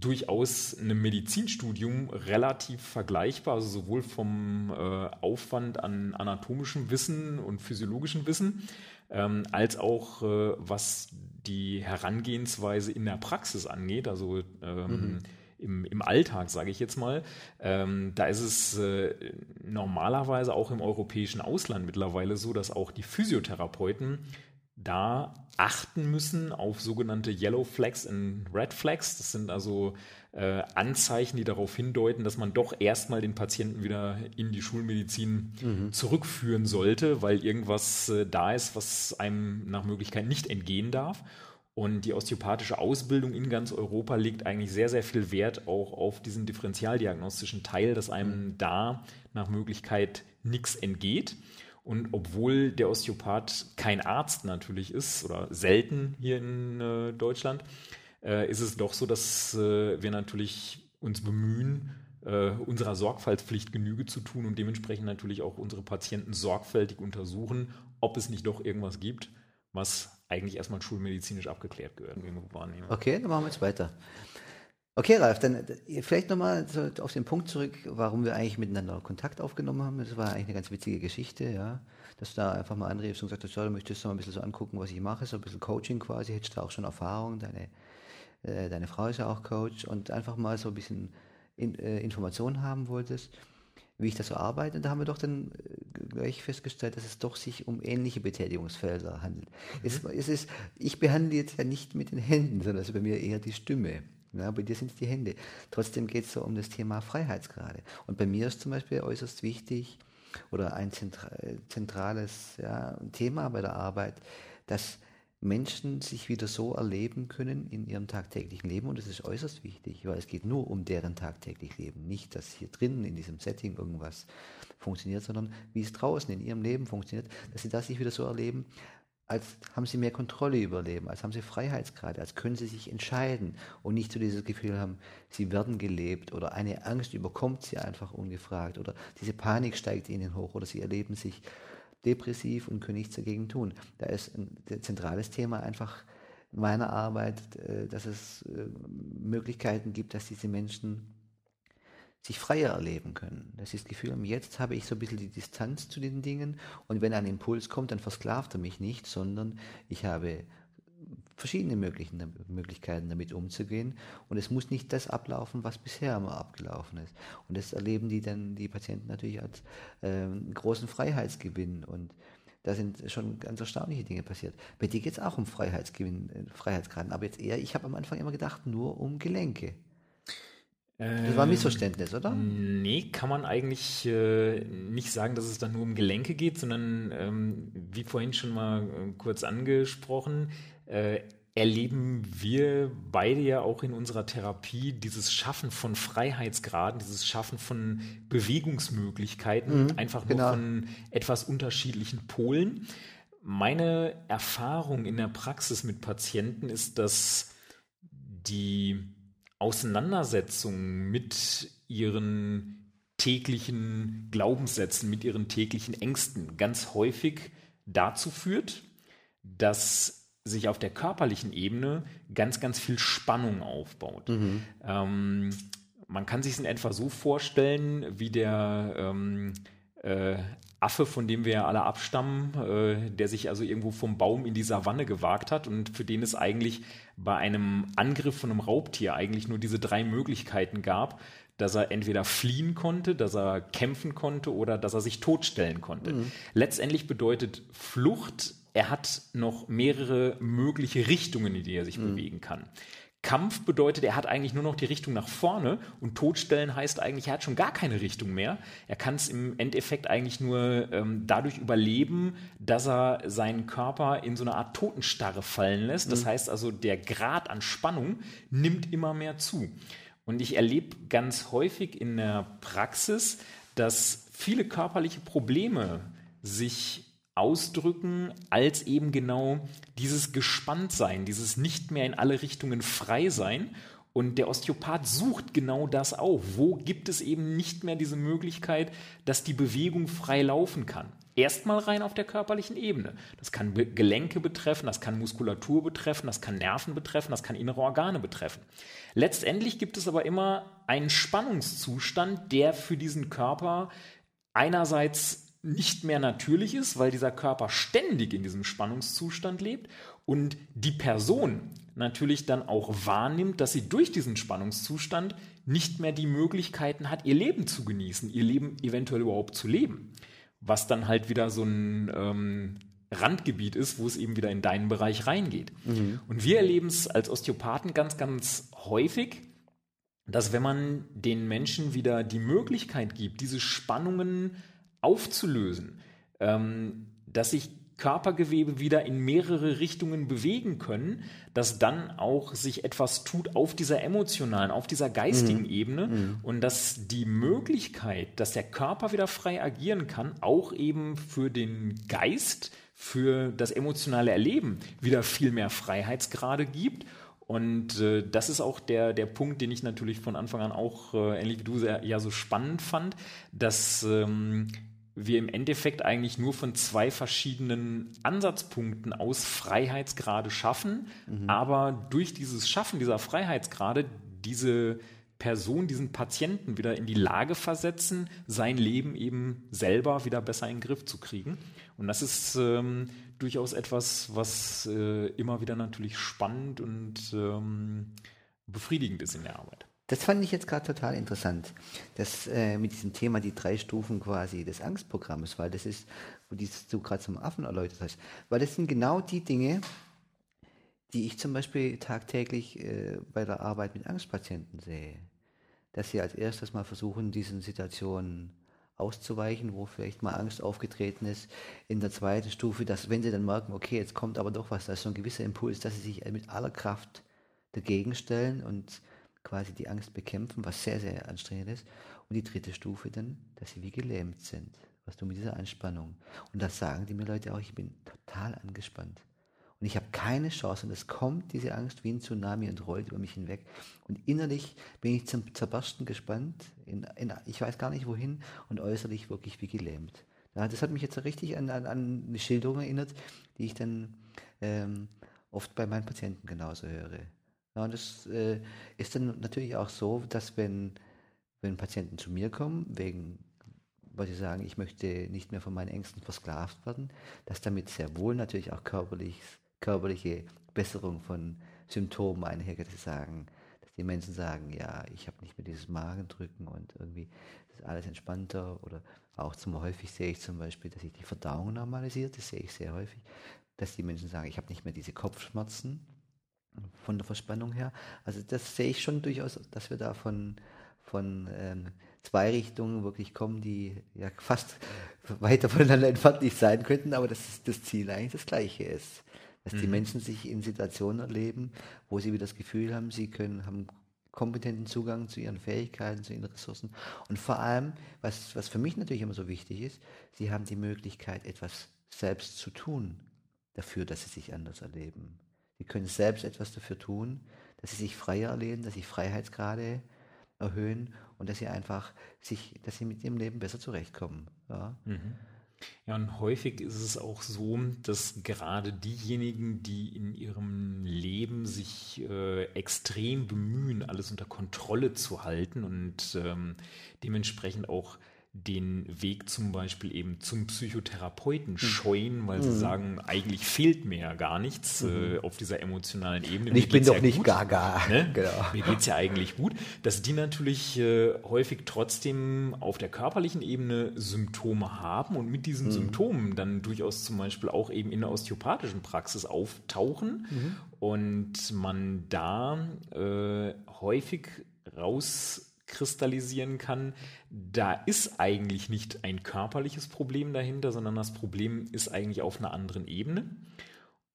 durchaus einem Medizinstudium relativ vergleichbar, also sowohl vom äh, Aufwand an anatomischem Wissen und physiologischem Wissen, ähm, als auch äh, was die Herangehensweise in der Praxis angeht, also ähm, mhm. im, im Alltag, sage ich jetzt mal, ähm, da ist es äh, normalerweise auch im europäischen Ausland mittlerweile so, dass auch die Physiotherapeuten da achten müssen auf sogenannte Yellow Flags und Red Flags. Das sind also äh, Anzeichen, die darauf hindeuten, dass man doch erstmal den Patienten wieder in die Schulmedizin mhm. zurückführen sollte, weil irgendwas äh, da ist, was einem nach Möglichkeit nicht entgehen darf. Und die osteopathische Ausbildung in ganz Europa legt eigentlich sehr, sehr viel Wert auch auf diesen differentialdiagnostischen Teil, dass einem mhm. da nach Möglichkeit nichts entgeht. Und obwohl der Osteopath kein Arzt natürlich ist oder selten hier in äh, Deutschland, äh, ist es doch so, dass äh, wir natürlich uns bemühen, äh, unserer Sorgfaltspflicht Genüge zu tun und dementsprechend natürlich auch unsere Patienten sorgfältig untersuchen, ob es nicht doch irgendwas gibt, was eigentlich erstmal schulmedizinisch abgeklärt gehört. Okay, dann machen wir jetzt weiter. Okay, Ralf, dann äh, vielleicht nochmal auf den Punkt zurück, warum wir eigentlich miteinander Kontakt aufgenommen haben. Das war eigentlich eine ganz witzige Geschichte, ja. Dass du da einfach mal anriefst und gesagt hast, ja, du möchtest mal ein bisschen so angucken, was ich mache, so ein bisschen Coaching quasi, hättest du auch schon Erfahrung, deine, äh, deine Frau ist ja auch Coach und einfach mal so ein bisschen in, äh, Informationen haben wolltest, wie ich das so arbeite. Und da haben wir doch dann äh, gleich festgestellt, dass es doch sich um ähnliche Betätigungsfelder handelt. Mhm. Es, es, ist, ich behandle jetzt ja nicht mit den Händen, sondern es ist bei mir eher die Stimme. Ja, bei dir sind es die Hände. Trotzdem geht es so um das Thema Freiheitsgrade. Und bei mir ist zum Beispiel äußerst wichtig oder ein zentrales ja, Thema bei der Arbeit, dass Menschen sich wieder so erleben können in ihrem tagtäglichen Leben und das ist äußerst wichtig, weil es geht nur um deren tagtäglich Leben. Nicht, dass hier drinnen in diesem Setting irgendwas funktioniert, sondern wie es draußen in ihrem Leben funktioniert, dass sie das sich wieder so erleben, als haben sie mehr Kontrolle über Leben, als haben sie Freiheitsgrade, als können sie sich entscheiden und nicht so dieses Gefühl haben, sie werden gelebt oder eine Angst überkommt sie einfach ungefragt oder diese Panik steigt ihnen hoch oder sie erleben sich depressiv und können nichts dagegen tun. Da ist ein zentrales Thema einfach meiner Arbeit, äh, dass es äh, Möglichkeiten gibt, dass diese Menschen sich freier erleben können. Das ist das Gefühl, jetzt habe ich so ein bisschen die Distanz zu den Dingen und wenn ein Impuls kommt, dann versklavt er mich nicht, sondern ich habe verschiedene Möglichkeiten damit umzugehen und es muss nicht das ablaufen, was bisher immer abgelaufen ist. Und das erleben die dann die Patienten natürlich als äh, großen Freiheitsgewinn und da sind schon ganz erstaunliche Dinge passiert. Bei dir geht es auch um Freiheitsgewinn, äh, Freiheitsgraden, aber jetzt eher, ich habe am Anfang immer gedacht, nur um Gelenke. Das war ein Missverständnis, oder? Nee, kann man eigentlich äh, nicht sagen, dass es dann nur um Gelenke geht, sondern ähm, wie vorhin schon mal äh, kurz angesprochen, äh, erleben wir beide ja auch in unserer Therapie dieses Schaffen von Freiheitsgraden, dieses Schaffen von Bewegungsmöglichkeiten, mhm, einfach nur genau. von etwas unterschiedlichen Polen. Meine Erfahrung in der Praxis mit Patienten ist, dass die Auseinandersetzung mit ihren täglichen Glaubenssätzen, mit ihren täglichen Ängsten ganz häufig dazu führt, dass sich auf der körperlichen Ebene ganz, ganz viel Spannung aufbaut. Mhm. Ähm, man kann sich es in etwa so vorstellen, wie der ähm, äh, Affe, von dem wir ja alle abstammen, äh, der sich also irgendwo vom Baum in die Savanne gewagt hat und für den es eigentlich bei einem Angriff von einem Raubtier eigentlich nur diese drei Möglichkeiten gab, dass er entweder fliehen konnte, dass er kämpfen konnte oder dass er sich totstellen konnte. Mhm. Letztendlich bedeutet Flucht er hat noch mehrere mögliche Richtungen, in die er sich mhm. bewegen kann. Kampf bedeutet, er hat eigentlich nur noch die Richtung nach vorne und Todstellen heißt eigentlich, er hat schon gar keine Richtung mehr. Er kann es im Endeffekt eigentlich nur ähm, dadurch überleben, dass er seinen Körper in so eine Art Totenstarre fallen lässt. Das mhm. heißt also, der Grad an Spannung nimmt immer mehr zu. Und ich erlebe ganz häufig in der Praxis, dass viele körperliche Probleme sich ausdrücken als eben genau dieses Gespanntsein, dieses nicht mehr in alle Richtungen frei sein. Und der Osteopath sucht genau das auf. Wo gibt es eben nicht mehr diese Möglichkeit, dass die Bewegung frei laufen kann? Erstmal rein auf der körperlichen Ebene. Das kann Gelenke betreffen, das kann Muskulatur betreffen, das kann Nerven betreffen, das kann innere Organe betreffen. Letztendlich gibt es aber immer einen Spannungszustand, der für diesen Körper einerseits nicht mehr natürlich ist, weil dieser Körper ständig in diesem Spannungszustand lebt und die Person natürlich dann auch wahrnimmt, dass sie durch diesen Spannungszustand nicht mehr die Möglichkeiten hat, ihr Leben zu genießen, ihr Leben eventuell überhaupt zu leben. Was dann halt wieder so ein ähm, Randgebiet ist, wo es eben wieder in deinen Bereich reingeht. Mhm. Und wir erleben es als Osteopathen ganz, ganz häufig, dass wenn man den Menschen wieder die Möglichkeit gibt, diese Spannungen aufzulösen, ähm, dass sich Körpergewebe wieder in mehrere Richtungen bewegen können, dass dann auch sich etwas tut auf dieser emotionalen, auf dieser geistigen mhm. Ebene mhm. und dass die Möglichkeit, dass der Körper wieder frei agieren kann, auch eben für den Geist, für das emotionale Erleben wieder viel mehr Freiheitsgrade gibt und äh, das ist auch der, der Punkt, den ich natürlich von Anfang an auch, äh, ähnlich wie du, sehr, ja so spannend fand, dass ähm, wir im Endeffekt eigentlich nur von zwei verschiedenen Ansatzpunkten aus Freiheitsgrade schaffen, mhm. aber durch dieses Schaffen dieser Freiheitsgrade diese Person, diesen Patienten wieder in die Lage versetzen, sein Leben eben selber wieder besser in den Griff zu kriegen. Und das ist ähm, durchaus etwas, was äh, immer wieder natürlich spannend und ähm, befriedigend ist in der Arbeit. Das fand ich jetzt gerade total interessant, das äh, mit diesem Thema die drei Stufen quasi des Angstprogramms, weil das ist, wo du gerade zum Affen erläutert hast, weil das sind genau die Dinge, die ich zum Beispiel tagtäglich äh, bei der Arbeit mit Angstpatienten sehe, dass sie als erstes mal versuchen, diesen Situationen auszuweichen, wo vielleicht mal Angst aufgetreten ist. In der zweiten Stufe, dass wenn sie dann merken, okay, jetzt kommt aber doch was, da ist so ein gewisser Impuls, dass sie sich mit aller Kraft dagegen stellen und quasi die Angst bekämpfen, was sehr, sehr anstrengend ist. Und die dritte Stufe dann, dass sie wie gelähmt sind. Was du mit dieser Anspannung. Und das sagen die mir Leute auch, ich bin total angespannt. Und ich habe keine Chance. Und es kommt diese Angst wie ein Tsunami und rollt über mich hinweg. Und innerlich bin ich zum Zerbersten gespannt. In, in, ich weiß gar nicht wohin und äußerlich wirklich wie gelähmt. Ja, das hat mich jetzt richtig an, an, an eine Schilderung erinnert, die ich dann ähm, oft bei meinen Patienten genauso höre. Ja, und das äh, ist dann natürlich auch so, dass wenn, wenn Patienten zu mir kommen, wegen, weil sie sagen, ich möchte nicht mehr von meinen Ängsten versklavt werden, dass damit sehr wohl natürlich auch körperlich, körperliche Besserung von Symptomen einhergeht, dass sie sagen, dass die Menschen sagen, ja, ich habe nicht mehr dieses Magendrücken und irgendwie ist alles entspannter. Oder auch zum häufig sehe ich zum Beispiel, dass sich die Verdauung normalisiert, das sehe ich sehr häufig, dass die Menschen sagen, ich habe nicht mehr diese Kopfschmerzen, von der Verspannung her. Also das sehe ich schon durchaus, dass wir da von, von ähm, zwei Richtungen wirklich kommen, die ja fast weiter voneinander entfernt nicht sein könnten, aber dass das Ziel eigentlich das gleiche ist. Dass mhm. die Menschen sich in Situationen erleben, wo sie wieder das Gefühl haben, sie können, haben kompetenten Zugang zu ihren Fähigkeiten, zu ihren Ressourcen. Und vor allem, was, was für mich natürlich immer so wichtig ist, sie haben die Möglichkeit, etwas selbst zu tun dafür, dass sie sich anders erleben. Sie können selbst etwas dafür tun, dass sie sich freier erleben, dass sie Freiheitsgrade erhöhen und dass sie einfach sich, dass sie mit ihrem Leben besser zurechtkommen. Ja. Mhm. Ja, und häufig ist es auch so, dass gerade diejenigen, die in ihrem Leben sich äh, extrem bemühen, alles unter Kontrolle zu halten und ähm, dementsprechend auch den Weg zum Beispiel eben zum Psychotherapeuten mhm. scheuen, weil mhm. sie sagen, eigentlich fehlt mir ja gar nichts mhm. äh, auf dieser emotionalen Ebene. Und ich bin doch ja nicht gut, gaga. Ne? Genau. Mir geht es ja eigentlich gut, dass die natürlich äh, häufig trotzdem auf der körperlichen Ebene Symptome haben und mit diesen mhm. Symptomen dann durchaus zum Beispiel auch eben in der osteopathischen Praxis auftauchen mhm. und man da äh, häufig raus kristallisieren kann, da ist eigentlich nicht ein körperliches Problem dahinter, sondern das Problem ist eigentlich auf einer anderen Ebene.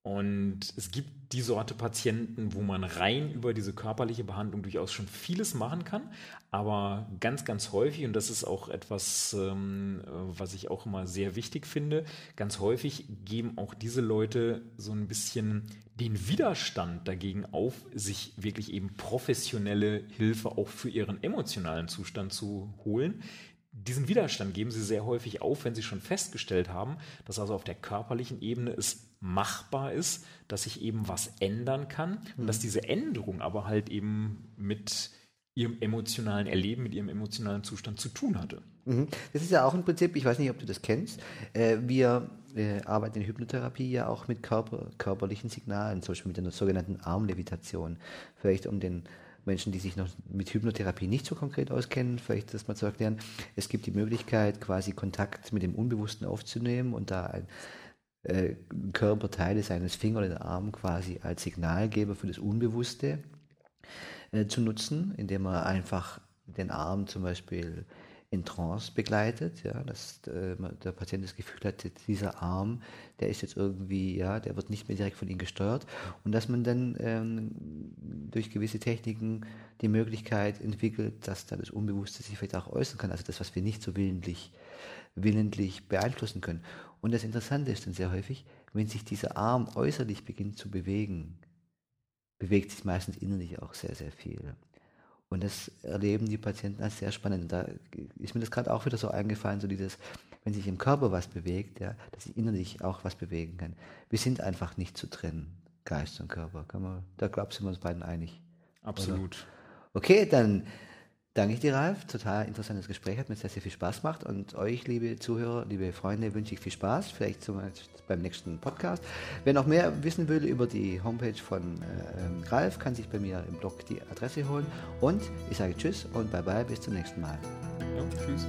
Und es gibt die Sorte Patienten, wo man rein über diese körperliche Behandlung durchaus schon vieles machen kann, aber ganz, ganz häufig, und das ist auch etwas, ähm, was ich auch immer sehr wichtig finde, ganz häufig geben auch diese Leute so ein bisschen den Widerstand dagegen auf, sich wirklich eben professionelle Hilfe auch für ihren emotionalen Zustand zu holen, diesen Widerstand geben sie sehr häufig auf, wenn sie schon festgestellt haben, dass also auf der körperlichen Ebene es machbar ist, dass sich eben was ändern kann und dass mhm. diese Änderung aber halt eben mit ihrem emotionalen Erleben, mit ihrem emotionalen Zustand zu tun hatte. Mhm. Das ist ja auch ein Prinzip, ich weiß nicht, ob du das kennst. Äh, wir äh, arbeiten in Hypnotherapie ja auch mit Körper, körperlichen Signalen, zum Beispiel mit der sogenannten Armlevitation. Vielleicht um den Menschen, die sich noch mit Hypnotherapie nicht so konkret auskennen, vielleicht das mal zu erklären. Es gibt die Möglichkeit, quasi Kontakt mit dem Unbewussten aufzunehmen und da ein äh, Körperteile seines Finger oder Arm quasi als Signalgeber für das Unbewusste äh, zu nutzen, indem man einfach den Arm zum Beispiel in Trance begleitet, ja, dass äh, der Patient das Gefühl hat, dieser Arm, der ist jetzt irgendwie, ja, der wird nicht mehr direkt von ihm gesteuert und dass man dann ähm, durch gewisse Techniken die Möglichkeit entwickelt, dass da das Unbewusste sich vielleicht auch äußern kann, also das, was wir nicht so willentlich, willentlich beeinflussen können. Und das Interessante ist dann sehr häufig, wenn sich dieser Arm äußerlich beginnt zu bewegen, bewegt sich meistens innerlich auch sehr, sehr viel. Und das erleben die Patienten als sehr spannend. Da ist mir das gerade auch wieder so eingefallen, so dieses, wenn sich im Körper was bewegt, ja, dass sich innerlich auch was bewegen kann. Wir sind einfach nicht zu trennen, Geist und Körper. Kann man, da glaubst du, wir uns beiden einig. Absolut. Oder? Okay, dann Danke ich dir, Ralf. Total interessantes Gespräch. Hat mir sehr, sehr viel Spaß gemacht. Und euch, liebe Zuhörer, liebe Freunde, wünsche ich viel Spaß. Vielleicht zum, beim nächsten Podcast. Wer noch mehr wissen will über die Homepage von äh, Ralf, kann sich bei mir im Blog die Adresse holen. Und ich sage Tschüss und Bye-bye. Bis zum nächsten Mal. Ja, tschüss.